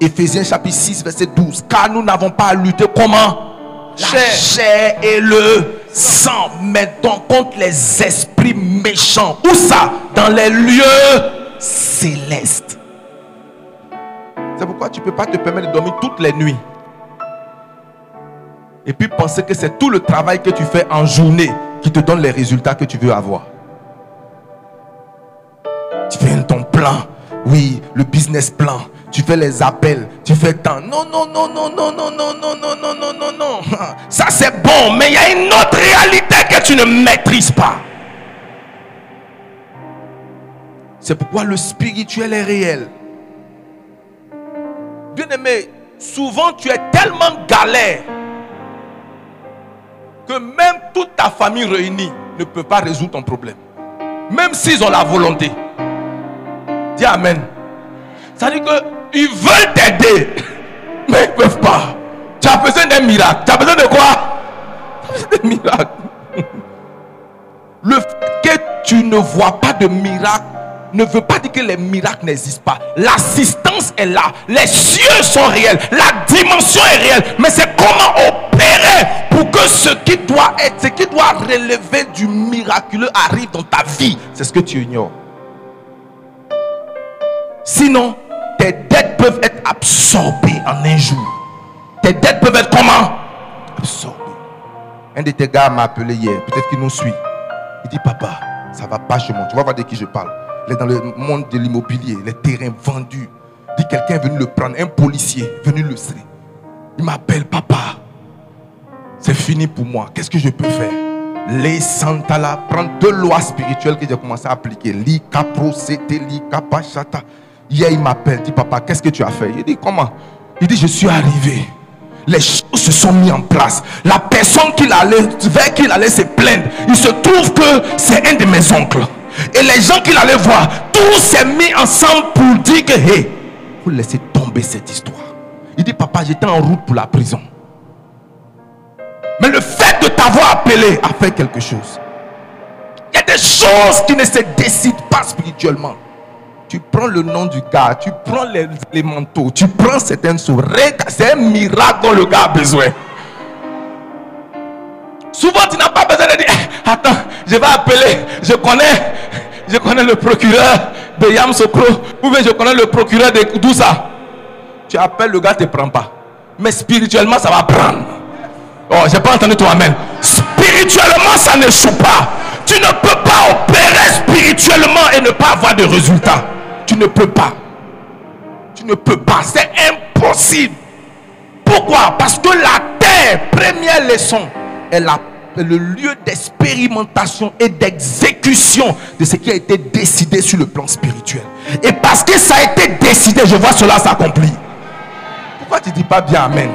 Éphésiens chapitre 6, verset 12. Car nous n'avons pas à lutter comment? La Chair. chair et le sang. Donc contre les esprits méchants. Où ça? Dans les lieux célestes. C'est pourquoi tu ne peux pas te permettre de dormir toutes les nuits et puis penser que c'est tout le travail que tu fais en journée qui te donne les résultats que tu veux avoir. Tu fais ton plan, oui, le business plan. Tu fais les appels, tu fais tant. Non, non, non, non, non, non, non, non, non, non, non, non, non. Ça c'est bon, mais il y a une autre réalité que tu ne maîtrises pas. C'est pourquoi le spirituel est réel. Bien aimé, souvent tu es tellement galère que même toute ta famille réunie ne peut pas résoudre ton problème. Même s'ils ont la volonté. Dis Amen. Ça veut dire qu'ils veulent t'aider, mais ils ne peuvent pas. Tu as besoin d'un miracle. Tu as besoin de quoi? Tu as besoin d'un miracle. Le fait que tu ne vois pas de miracle ne veut pas dire que les miracles n'existent pas. L'assistance est là. Les cieux sont réels. La dimension est réelle. Mais c'est comment opérer pour que ce qui doit être, ce qui doit relever du miraculeux arrive dans ta vie. C'est ce que tu ignores. Sinon, tes dettes peuvent être absorbées en un jour. Tes dettes peuvent être comment? Absorbées. Un de tes gars m'a appelé hier. Peut-être qu'il nous suit. Il dit, papa, ça va pas chez moi. Tu vas voir de qui je parle. Il est dans le monde de l'immobilier, les terrains vendus. Il dit, quelqu'un est venu le prendre. Un policier est venu le serrer. Il m'appelle, papa. C'est fini pour moi. Qu'est-ce que je peux faire? Les Santala, prendre deux lois spirituelles que j'ai commencé à appliquer. Li capro, c'était li. Hier, il m'appelle, dit Papa, qu'est-ce que tu as fait? Il dit Comment? Il dit Je suis arrivé. Les choses se sont mises en place. La personne qu'il allait, vers qui il allait se plaindre, il se trouve que c'est un de mes oncles. Et les gens qu'il allait voir, tout s'est mis ensemble pour dire que, hé, vous laissez tomber cette histoire. Il dit Papa, j'étais en route pour la prison. Mais le fait de t'avoir appelé a fait quelque chose. Il y a des choses qui ne se décident pas spirituellement. Tu prends le nom du gars, tu prends les, manteaux, tu prends certaines choses. C'est un miracle dont le gars a besoin. Souvent, tu n'as pas besoin de dire eh, Attends, je vais appeler. Je connais, je connais le procureur de Yam Sokro. Ou bien je connais le procureur de Doussa. Tu appelles le gars, ne te prend pas. Mais spirituellement, ça va prendre. Oh, j'ai pas entendu toi, Amen. Spirituellement, ça ne joue pas. Tu ne peux pas opérer spirituellement et ne pas avoir de résultats. Tu ne peux pas. Tu ne peux pas. C'est impossible. Pourquoi? Parce que la terre, première leçon, est le lieu d'expérimentation et d'exécution de ce qui a été décidé sur le plan spirituel. Et parce que ça a été décidé, je vois cela s'accomplir. Pourquoi tu ne dis pas bien Amen?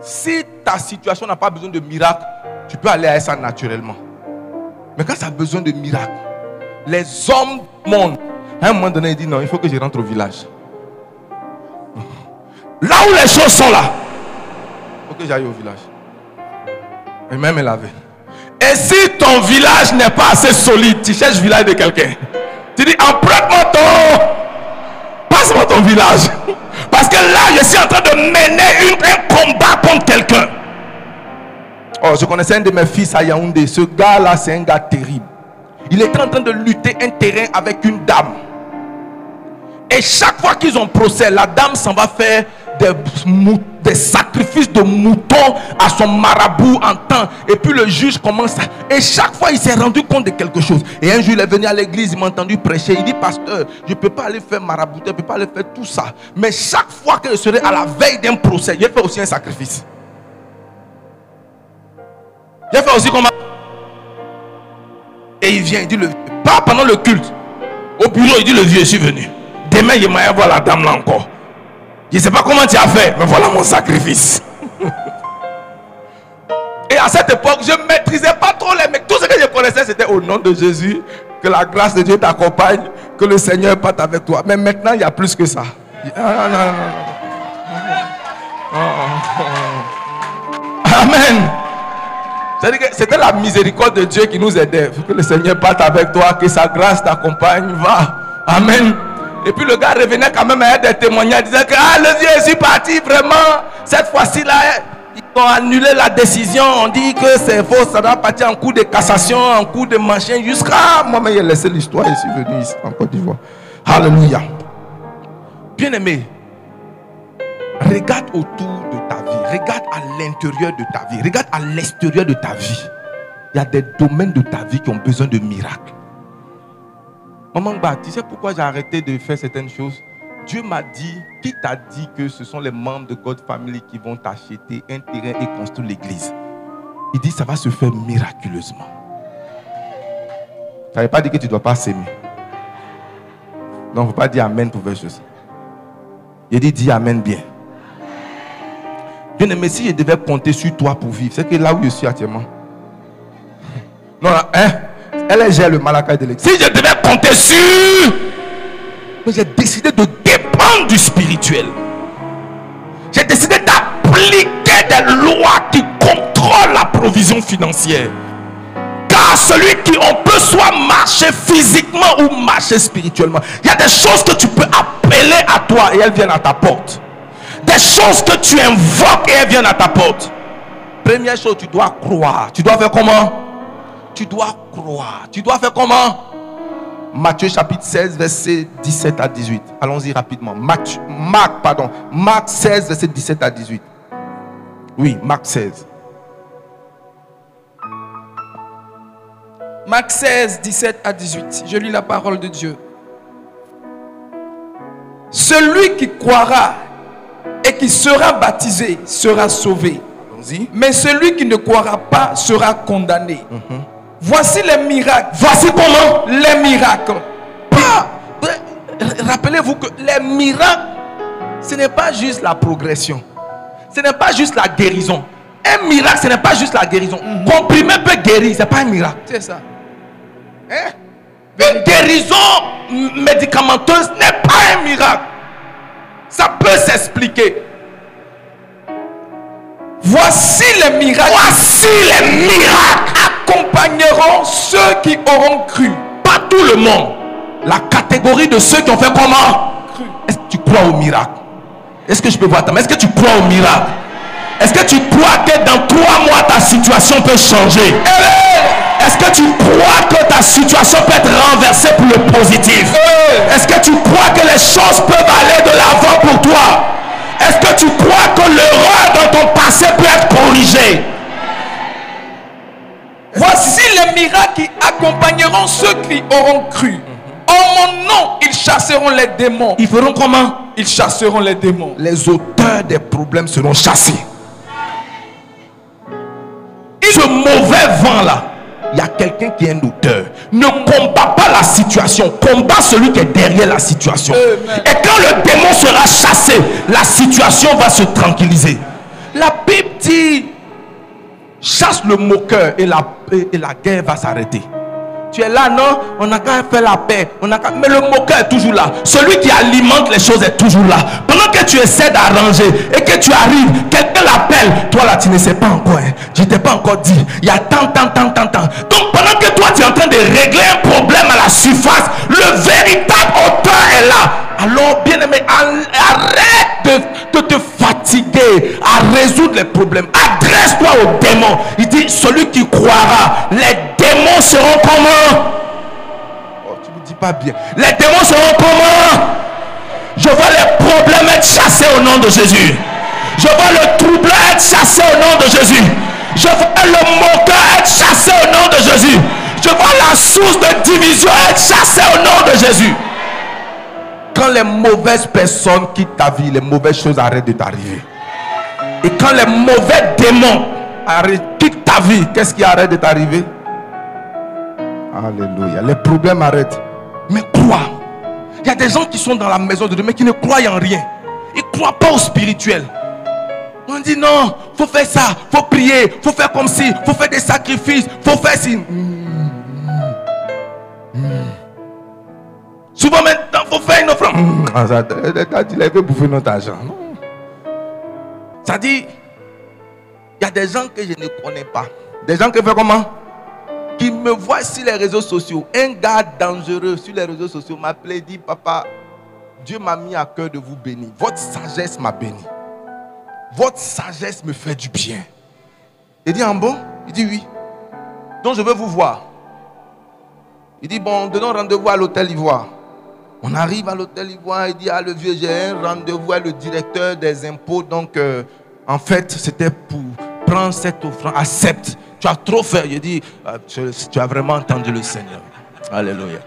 Si ta situation n'a pas besoin de miracle, tu peux aller à ça naturellement. Mais quand ça a besoin de miracle, les hommes monde, à un moment donné, il dit non, il faut que je rentre au village. Là où les choses sont là, il faut que j'aille au village. Et même laver. Et si ton village n'est pas assez solide, tu cherches le village de quelqu'un. Tu dis, emprunte-moi ton. Passe-moi ton village. Parce que là, je suis en train de mener connaissais un de mes fils à Yaoundé. Ce gars-là, c'est un gars terrible. Il était en train de lutter un terrain avec une dame. Et chaque fois qu'ils ont procès, la dame s'en va faire des, sacrifices de moutons à son marabout en temps. Et puis le juge commence. Et chaque fois, il s'est rendu compte de quelque chose. Et un jour, il est venu à l'église, il m'a entendu prêcher. Il dit, pasteur, je ne peux pas aller faire marabout, je ne peux pas aller faire tout ça. Mais chaque fois que je serai à la veille d'un procès, je fais aussi un sacrifice. J'ai fait aussi comment Et il vient, il dit le pas pendant le culte. Au bureau, il dit le vieux, je suis venu. Demain, il m'a voir la dame là encore. Je ne sais pas comment tu as fait, mais voilà mon sacrifice. Et à cette époque, je ne maîtrisais pas trop les mecs. Tout ce que je connaissais, c'était au nom de Jésus. Que la grâce de Dieu t'accompagne. Que le Seigneur parte avec toi. Mais maintenant, il y a plus que ça. Amen. C'était la miséricorde de Dieu qui nous aidait. Que le Seigneur parte avec toi, que sa grâce t'accompagne. Va. Amen. Et puis le gars revenait quand même à des témoignages, disait que ah, le Dieu est parti vraiment. Cette fois-ci là, ils ont annulé la décision. On dit que c'est faux, ça doit partir en coup de cassation, en coup de machin, jusqu'à moi-même j'ai laissé l'histoire et je suis venu ici en Côte d'Ivoire. Alléluia. Bien aimé, regarde autour de ta vie, regarde à l'intérieur de ta vie, regarde à l'extérieur de ta vie. Il y a des domaines de ta vie qui ont besoin de miracles. Maman tu sais pourquoi j'ai arrêté de faire certaines choses? Dieu m'a dit, qui t'a dit que ce sont les membres de God Family qui vont t'acheter un terrain et construire l'église? Il dit, ça va se faire miraculeusement. Ça ne veut pas dire que tu ne dois pas s'aimer. Non, il ne faut pas dire Amen pour faire chose. Il dit, dis Amen bien. Bien aimé, si je devais compter sur toi pour vivre, c'est que là où je suis actuellement. Non, hein? Elle gère le malakai de. Si je devais compter sur. Mais j'ai décidé de dépendre du spirituel. J'ai décidé d'appliquer des lois qui contrôlent la provision financière. Car celui qui on peut soit marcher physiquement ou marcher spirituellement. Il y a des choses que tu peux appeler à toi et elles viennent à ta porte. Des choses que tu invoques et elles viennent à ta porte. Première chose, tu dois croire. Tu dois faire comment? Tu dois croire. Tu dois faire comment? Matthieu chapitre 16, verset 17 à 18. Allons-y rapidement. Matthieu- Marc, pardon. Marc 16, verset 17 à 18. Oui, Marc 16. Marc 16, 17 à 18. Je lis la parole de Dieu. Celui qui croira et qui sera baptisé sera sauvé. Mais celui qui ne croira pas sera condamné. Voici les miracles. Voici comment? Les miracles. Pas- Rappelez-vous que les miracles, ce n'est pas juste la progression. Ce n'est pas juste la guérison. Un miracle, ce n'est pas juste la guérison. Comprimé peut guérir, ce n'est pas un miracle. C'est ça. Hein? Une guérison médicamenteuse n'est pas un miracle. Ça peut s'expliquer. Voici les miracles. Voici les miracles. accompagneront ceux qui auront cru. Pas tout le monde. La catégorie de ceux qui ont fait comment? Est-ce que tu crois au miracle? Est-ce que je peux voir ta main? Est-ce que tu crois au miracle? Est-ce que tu crois que dans trois mois ta situation peut changer? Est-ce que tu crois que ta situation peut être renversée pour le positif? Est-ce que tu crois que les choses peuvent aller de l'avant pour toi? Est-ce que tu crois que l'erreur dans ton passé peut être corrigée? Voici les miracles qui accompagneront ceux qui auront cru. En mon nom, ils chasseront les démons. Ils feront comment? Ils chasseront les démons. les auteurs des problèmes seront chassés. Vent là, il y a quelqu'un qui est un auteur. Ne combat pas la situation, combat celui qui est derrière la situation. Amen. Et quand le démon sera chassé, la situation va se tranquilliser. La Bible dit chasse le moqueur et la, et- et la guerre va s'arrêter. Tu es là, non On n'a qu'à faire la paix. On qu'à- Mais le moqueur est toujours là. Celui qui alimente les choses est toujours là. Pendant que tu essaies d'arranger et que tu arrives, quelqu'un l'appelle. Toi là, tu ne sais pas encore. hein. Je ne t'ai pas encore dit. Il y a tant, tant, tant, tant, tant. Donc pendant que toi, tu es en train de régler un problème à la surface, le véritable auteur est là. Alors, bien aimé, arrête de, te fatiguer à résoudre les problèmes. Adresse-toi au démon. Il dit, celui qui croira, les démons seront comment Oh, tu ne me dis pas bien. Les démons seront comment Je vois les problèmes être chassés au nom de Jésus. Je vois le trouble être chassé au nom de Jésus. Je vois le moqueur être chassé au nom de Jésus. Je vois la source de division être chassée au nom de Jésus. Quand les mauvaises personnes quittent ta vie, les mauvaises choses arrêtent de t'arriver. Et quand les mauvais démons arrêtent- quittent ta vie, qu'est-ce qui arrête de t'arriver? Alléluia. Les problèmes arrêtent. Mais crois. Il y a des gens qui sont dans la maison de Dieu, mais qui ne croient en rien. Ils ne croient pas au spirituel. On dit non, faut faire ça, faut prier, faut faire comme ci, faut faire des sacrifices, faut faire ci. Souvent maintenant, faut faire une offrande. Hum, ah, ça, euh, il bouffer notre argent. Ça dit, il y a des gens que je ne connais pas. Des gens qui font comment? Qui me voient sur les réseaux sociaux. Un gars dangereux sur les réseaux sociaux m'a appelé dit Papa, Dieu m'a mis à cœur de vous bénir. Votre sagesse m'a béni. Votre sagesse me fait du bien. Il dit En bon? Il dit Oui. Donc je veux vous voir. Il dit Bon, donnons rendez-vous à l'hôtel Ivoire. On arrive à l'hôtel Ivoire, il dit Ah, le vieux, j'ai un rendez-vous avec le directeur des impôts. Donc, euh, en fait, c'était pour prendre cette offrande. Accepte. Tu as trop fait. Il dit Ah, tu, as vraiment entendu le Seigneur. Alléluia.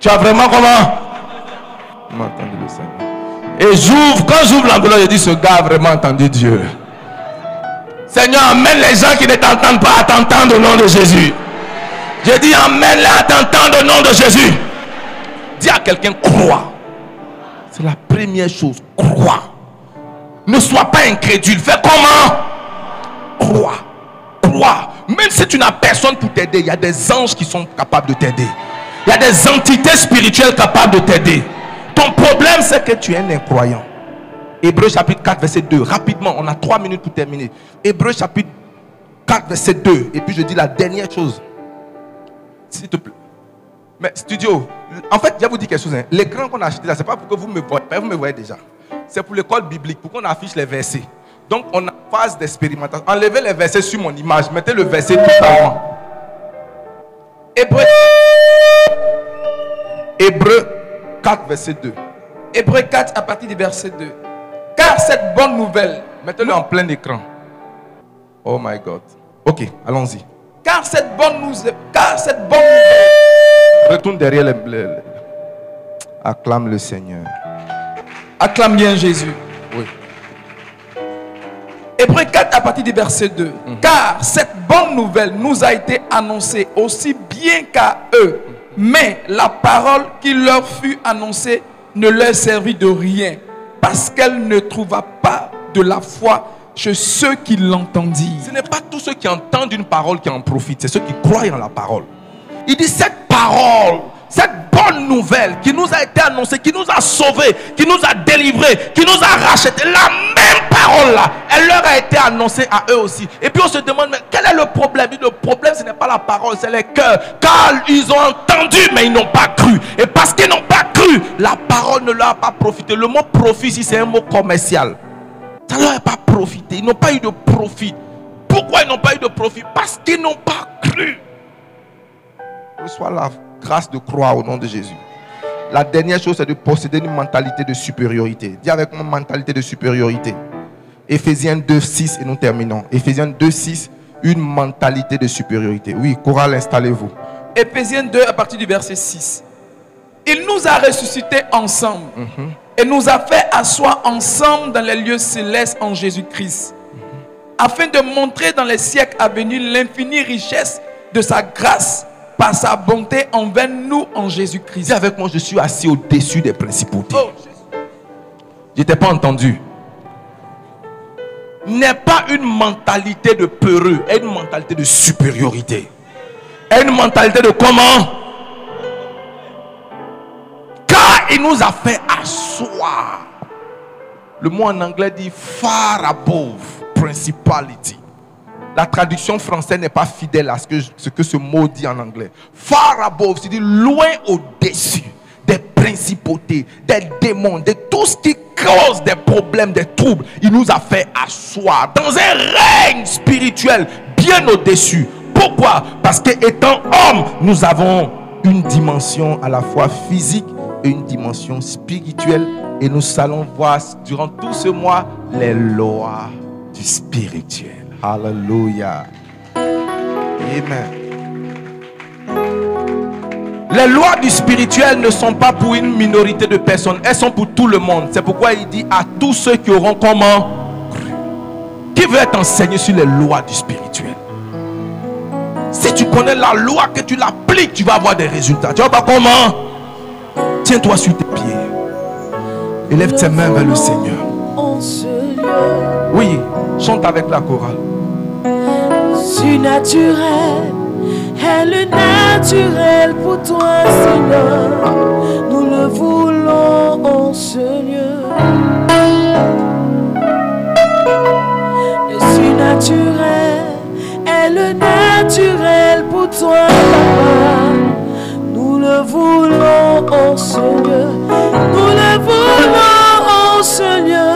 Tu as vraiment comment? Entendu le Seigneur. Et j'ouvre, quand j'ouvre l'enveloppe, je dis Ce gars a vraiment entendu Dieu. Seigneur, amène les gens qui ne t'entendent pas à t'entendre au nom de Jésus. Je dis amène-les à t'entendre au nom de Jésus. Dis à quelqu'un, crois. C'est la première chose, crois. Ne sois pas incrédule. Fais comment? Crois. Crois. Même si tu n'as personne pour t'aider, il y a des anges qui sont capables de t'aider. Il y a des entités spirituelles capables de t'aider. Ton problème, c'est que tu es un incroyant. Hébreu chapitre 4, verset 2. Rapidement, on a trois minutes pour terminer. Hébreu chapitre 4, verset 2. Et puis je dis la dernière chose. S'il te plaît. Mais studio, en fait, je vous dire quelque chose. hein. L'écran qu'on a acheté là, c'est pas pour que vous me voyez, vous me voyez déjà. C'est pour l'école biblique, pour qu'on affiche les versets. Donc, on a phase d'expérimentation. Enlevez les versets sur mon image, mettez le verset tout avant. Hébreu, Hébreu 4, verset 2. Hébreu 4 à partir du verset 2. Car cette bonne nouvelle, Mettez-le en plein écran. Oh my God. Ok, allons-y. car cette bonne nouvelle, car cette bonne nouvelle, Retourne derrière les, les- Acclame le Seigneur. acclame bien Jésus. Oui. Hébreu 4 à partir du verset 2. Car cette bonne nouvelle nous a été annoncée aussi bien qu'à eux. Mais la parole qui leur fut annoncée ne leur servit de rien. Parce qu'elle ne trouva pas de la foi chez ceux qui l'entendirent. Ce n'est pas tous ceux qui entendent une parole qui en profitent, c'est ceux qui croient en la parole. Il dit cette parole, cette bonne nouvelle qui nous a été annoncée, qui nous a sauvés, qui nous a délivrés, qui nous a rachetés, la même parole là, elle leur a été annoncée à eux aussi. Et puis on se demande, mais quel est le problème? Le problème, ce n'est pas la parole, c'est les cœurs. Car ils ont entendu, mais ils n'ont pas cru. Et parce qu'ils n'ont pas cru, la parole ne leur a pas profité. Le mot profit c'est un mot commercial. Ça ne leur a pas profité. Ils n'ont pas eu de profit. Pourquoi ils n'ont pas eu de profit? Parce qu'ils n'ont pas cru. Reçois la grâce de croire au nom de Jésus. La dernière chose, c'est de posséder une mentalité de supériorité. Dis avec moi, mentalité de supériorité. Éphésiens 2, 6 et nous terminons. Éphésiens 2, 6, une mentalité de supériorité. Oui, chorale, installez-vous. Éphésiens 2 à partir du verset 6. Il nous a ressuscités ensemble et nous a fait asseoir ensemble dans les lieux célestes en Jésus-Christ, afin de montrer dans les siècles à venir l'infinie richesse de sa grâce par sa bonté envers nous en Jésus-Christ. Avec moi, je suis assis au-dessus des principautés. Oh, Je t'ai pas entendu. N'est pas une mentalité de peureux, est une mentalité de supériorité. Est une mentalité de comment? Car il nous a fait asseoir. Le mot en anglais dit far above principality. La traduction française n'est pas fidèle à ce que, ce mot dit en anglais. Far above, c'est-à-dire loin au-dessus des principautés, des démons, de tout ce qui cause des problèmes, des troubles. Il nous a fait asseoir dans un règne spirituel bien au-dessus. Pourquoi? Parce que étant homme, nous avons une dimension à la fois physique et une dimension spirituelle. Et nous allons voir durant tout ce mois les lois du spirituel. Alléluia. Amen. Les lois du spirituel ne sont pas pour une minorité de personnes, elles sont pour tout le monde. C'est pourquoi il dit à tous ceux qui auront comment cru. Qui veut être enseigné sur les lois du spirituel Si tu connais la loi, que tu l'appliques, tu vas avoir des résultats. Tu vois pas comment Tiens-toi sur tes pieds. Élève tes mains vers le Seigneur. Oui, chante avec la chorale. surnaturel est le naturel pour toi, Seigneur. Nous le voulons en ce. Le surnaturel est le naturel pour toi, Papa. Nous le voulons en. Nous le voulons en.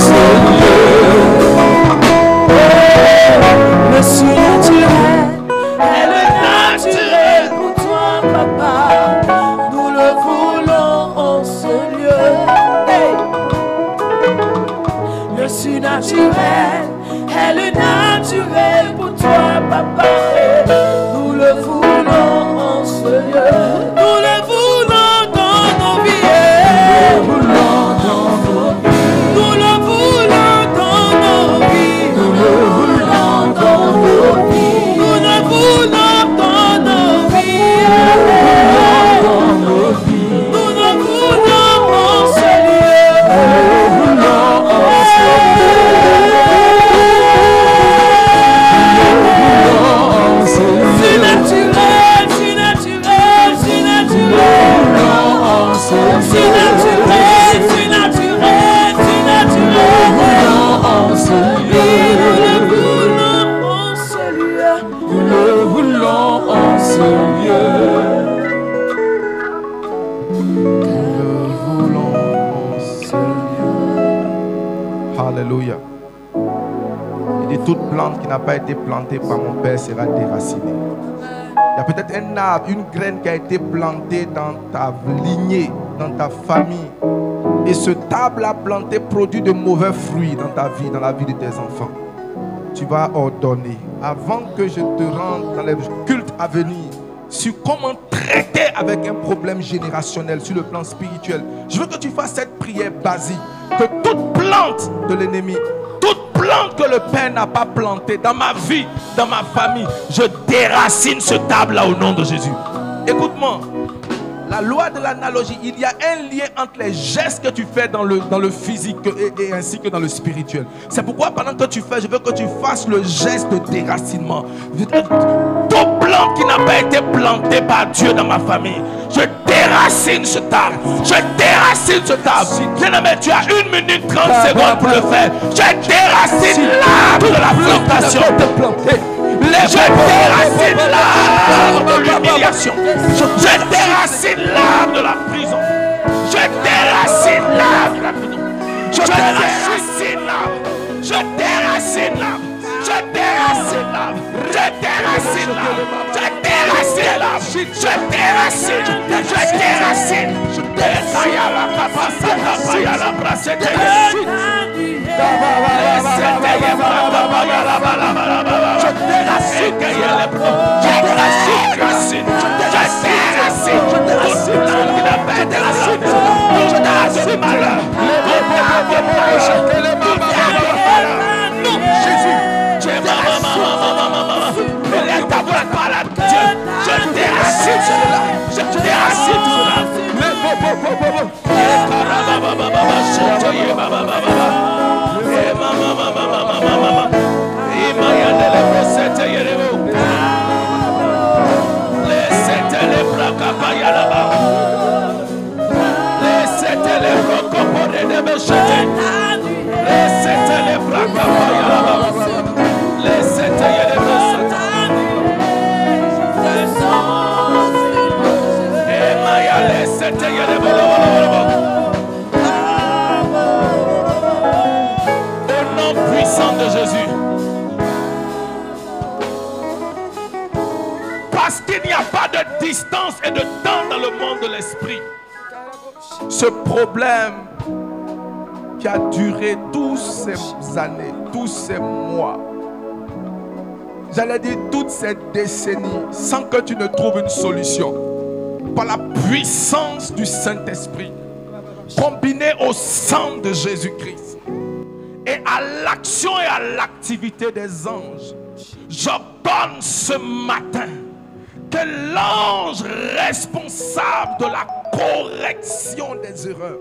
Seigneur, le Seigneur. Une graine qui a été plantée dans ta lignée, dans ta famille. Et ce table a planté produit de mauvais fruits dans ta vie, dans la vie de tes enfants. Tu vas ordonner, avant que je te rende dans les cultes à venir, sur comment traiter avec un problème générationnel sur le plan spirituel. Je veux que tu fasses cette prière basique. Que toute plante de l'ennemi, toute plante que le Père n'a pas plantée dans ma vie, dans ma famille, je déracine ce table-là au nom de Jésus. Écoute-moi. La loi de l'analogie, il y a un lien entre les gestes que tu fais dans le, dans le physique et, ainsi que dans le spirituel. C'est pourquoi pendant que tu fais, je veux que tu fasses le geste de déracinement. Tout plante qui n'a pas été planté par Dieu dans ma famille, je déracine ce table. Je déracine ce table. Bien-aimé, tu as une minute 30 secondes pour le faire. Je déracine l'arbre de la plantation. Je déracine l'arbre de l'humiliation. Je déracine l'arbre de la prison. Je déracine l'arbre de la prison. Je déracine l'arbre. Je déracine l'arbre. Je déracine l'arbre. Je déracine l'arbre. Je déracine. Je déracine. Je déracine. Je déracine. la capacité. Kaya la Au nom puissant de Jésus. Parce qu'il n'y a pas de distance et de temps dans le monde de l'esprit. Ce problème qui a duré tous ces années, tous ces mois, j'allais dire toutes ces décennies, sans que tu ne trouves une solution, par la puissance du Saint-Esprit, combinée au sang de Jésus-Christ et à l'action et à l'activité des anges, j'ordonne ce matin que l'ange responsable de la correction des erreurs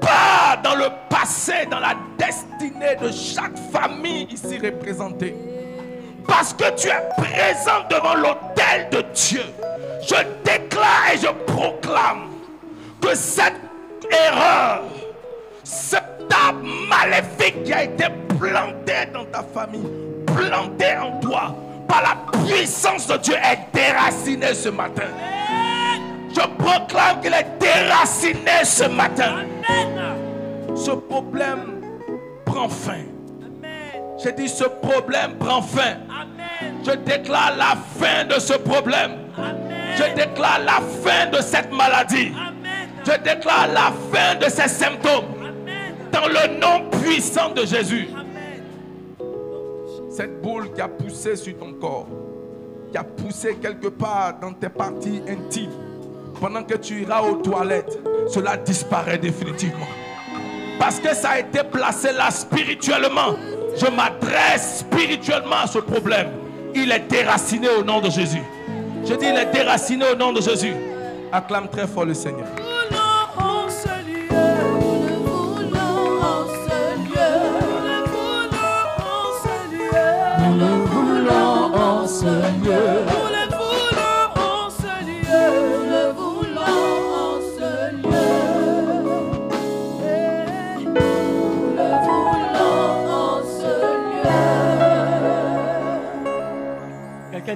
part dans le passé, dans la destinée de chaque famille ici représentée. Parce que tu es présent devant l'autel de Dieu, je déclare et je proclame que cette erreur, cette table maléfique qui a été plantée dans ta famille, plantée en toi, par la puissance de Dieu, est déracinée ce matin. Je proclame qu'il est déraciné ce matin. Ce problème prend fin. J'ai dit ce problème prend fin. Je déclare la fin de ce problème. Je déclare la fin de cette maladie. Je déclare la fin de ces symptômes. Dans le nom puissant de Jésus. Cette boule qui a poussé sur ton corps, qui a poussé quelque part dans tes parties intimes, pendant que tu iras aux toilettes, cela disparaît définitivement. Parce que ça a été placé là spirituellement. Je m'adresse spirituellement à ce problème. Il est déraciné au nom de Jésus. Je dis, il est déraciné au nom de Jésus. Acclame très fort le Seigneur. en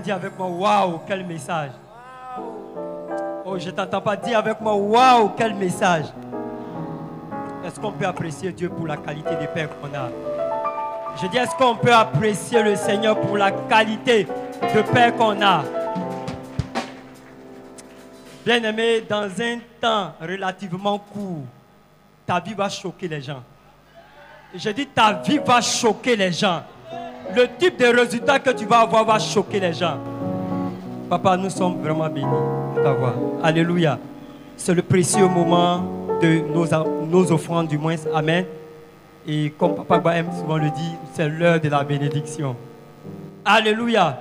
Dit avec moi, waouh, quel message. Oh, je t'entends pas dire avec moi, waouh, quel message. Est-ce qu'on peut apprécier Dieu pour la qualité des pères qu'on a? Je dis, est-ce qu'on peut apprécier le Seigneur pour la qualité de père qu'on a? Bien aimé, dans un temps relativement court, ta vie va choquer les gens. Je dis, ta vie va choquer les gens. Le type de résultat que tu vas avoir va choquer les gens. Papa, nous sommes vraiment bénis de t'avoir. Alléluia. C'est le précieux moment de nos, offrandes, du moins. Amen. Et comme Papa aime souvent le dit, c'est l'heure de la bénédiction. Alléluia.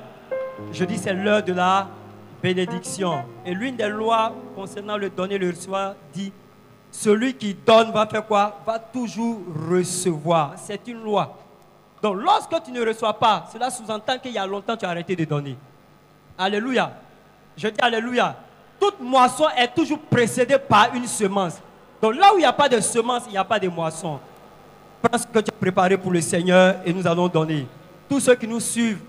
Je dis, c'est l'heure de la bénédiction. Et l'une des lois concernant le donner et le recevoir dit, celui qui donne va faire quoi? Va toujours recevoir. C'est une loi. Donc lorsque tu ne reçois pas, cela sous-entend qu'il y a longtemps tu as arrêté de donner. Alléluia. Je dis Alléluia. Toute moisson est toujours précédée par une semence. Donc là où il n'y a pas de semence, il n'y a pas de moisson. Prends ce que tu as préparé pour le Seigneur et nous allons donner. Tous ceux qui nous suivent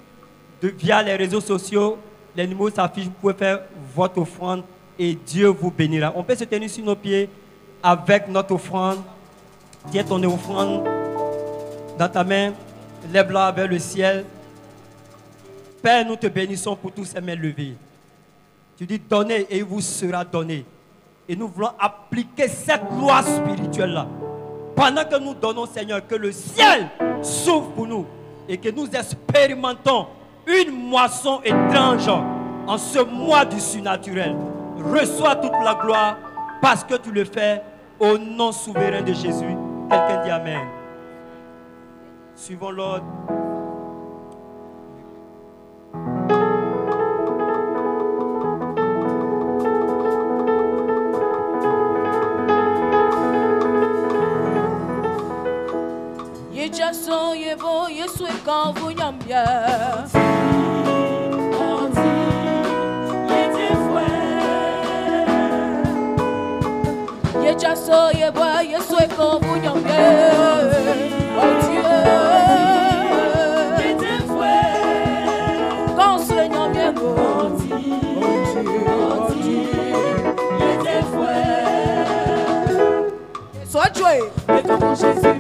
via les réseaux sociaux, les numéros s'affichent, vous pouvez faire votre offrande et Dieu vous bénira. On peut se tenir sur nos pieds avec notre offrande. Tiens ton offrande dans ta main, lève-la vers le ciel. Père, nous te bénissons pour tous ces mains levées. Tu dis donnez et il vous sera donné. Et nous voulons appliquer cette loi spirituelle-là. Pendant que nous donnons, Seigneur, que le ciel s'ouvre pour nous et que nous expérimentons une moisson étrange en ce mois du surnaturel. Reçois toute la gloire parce que tu le fais au nom souverain de Jésus. Quelqu'un dit Amen. Suivons l'ordre. You just saw you boy, you just saw you boy. Et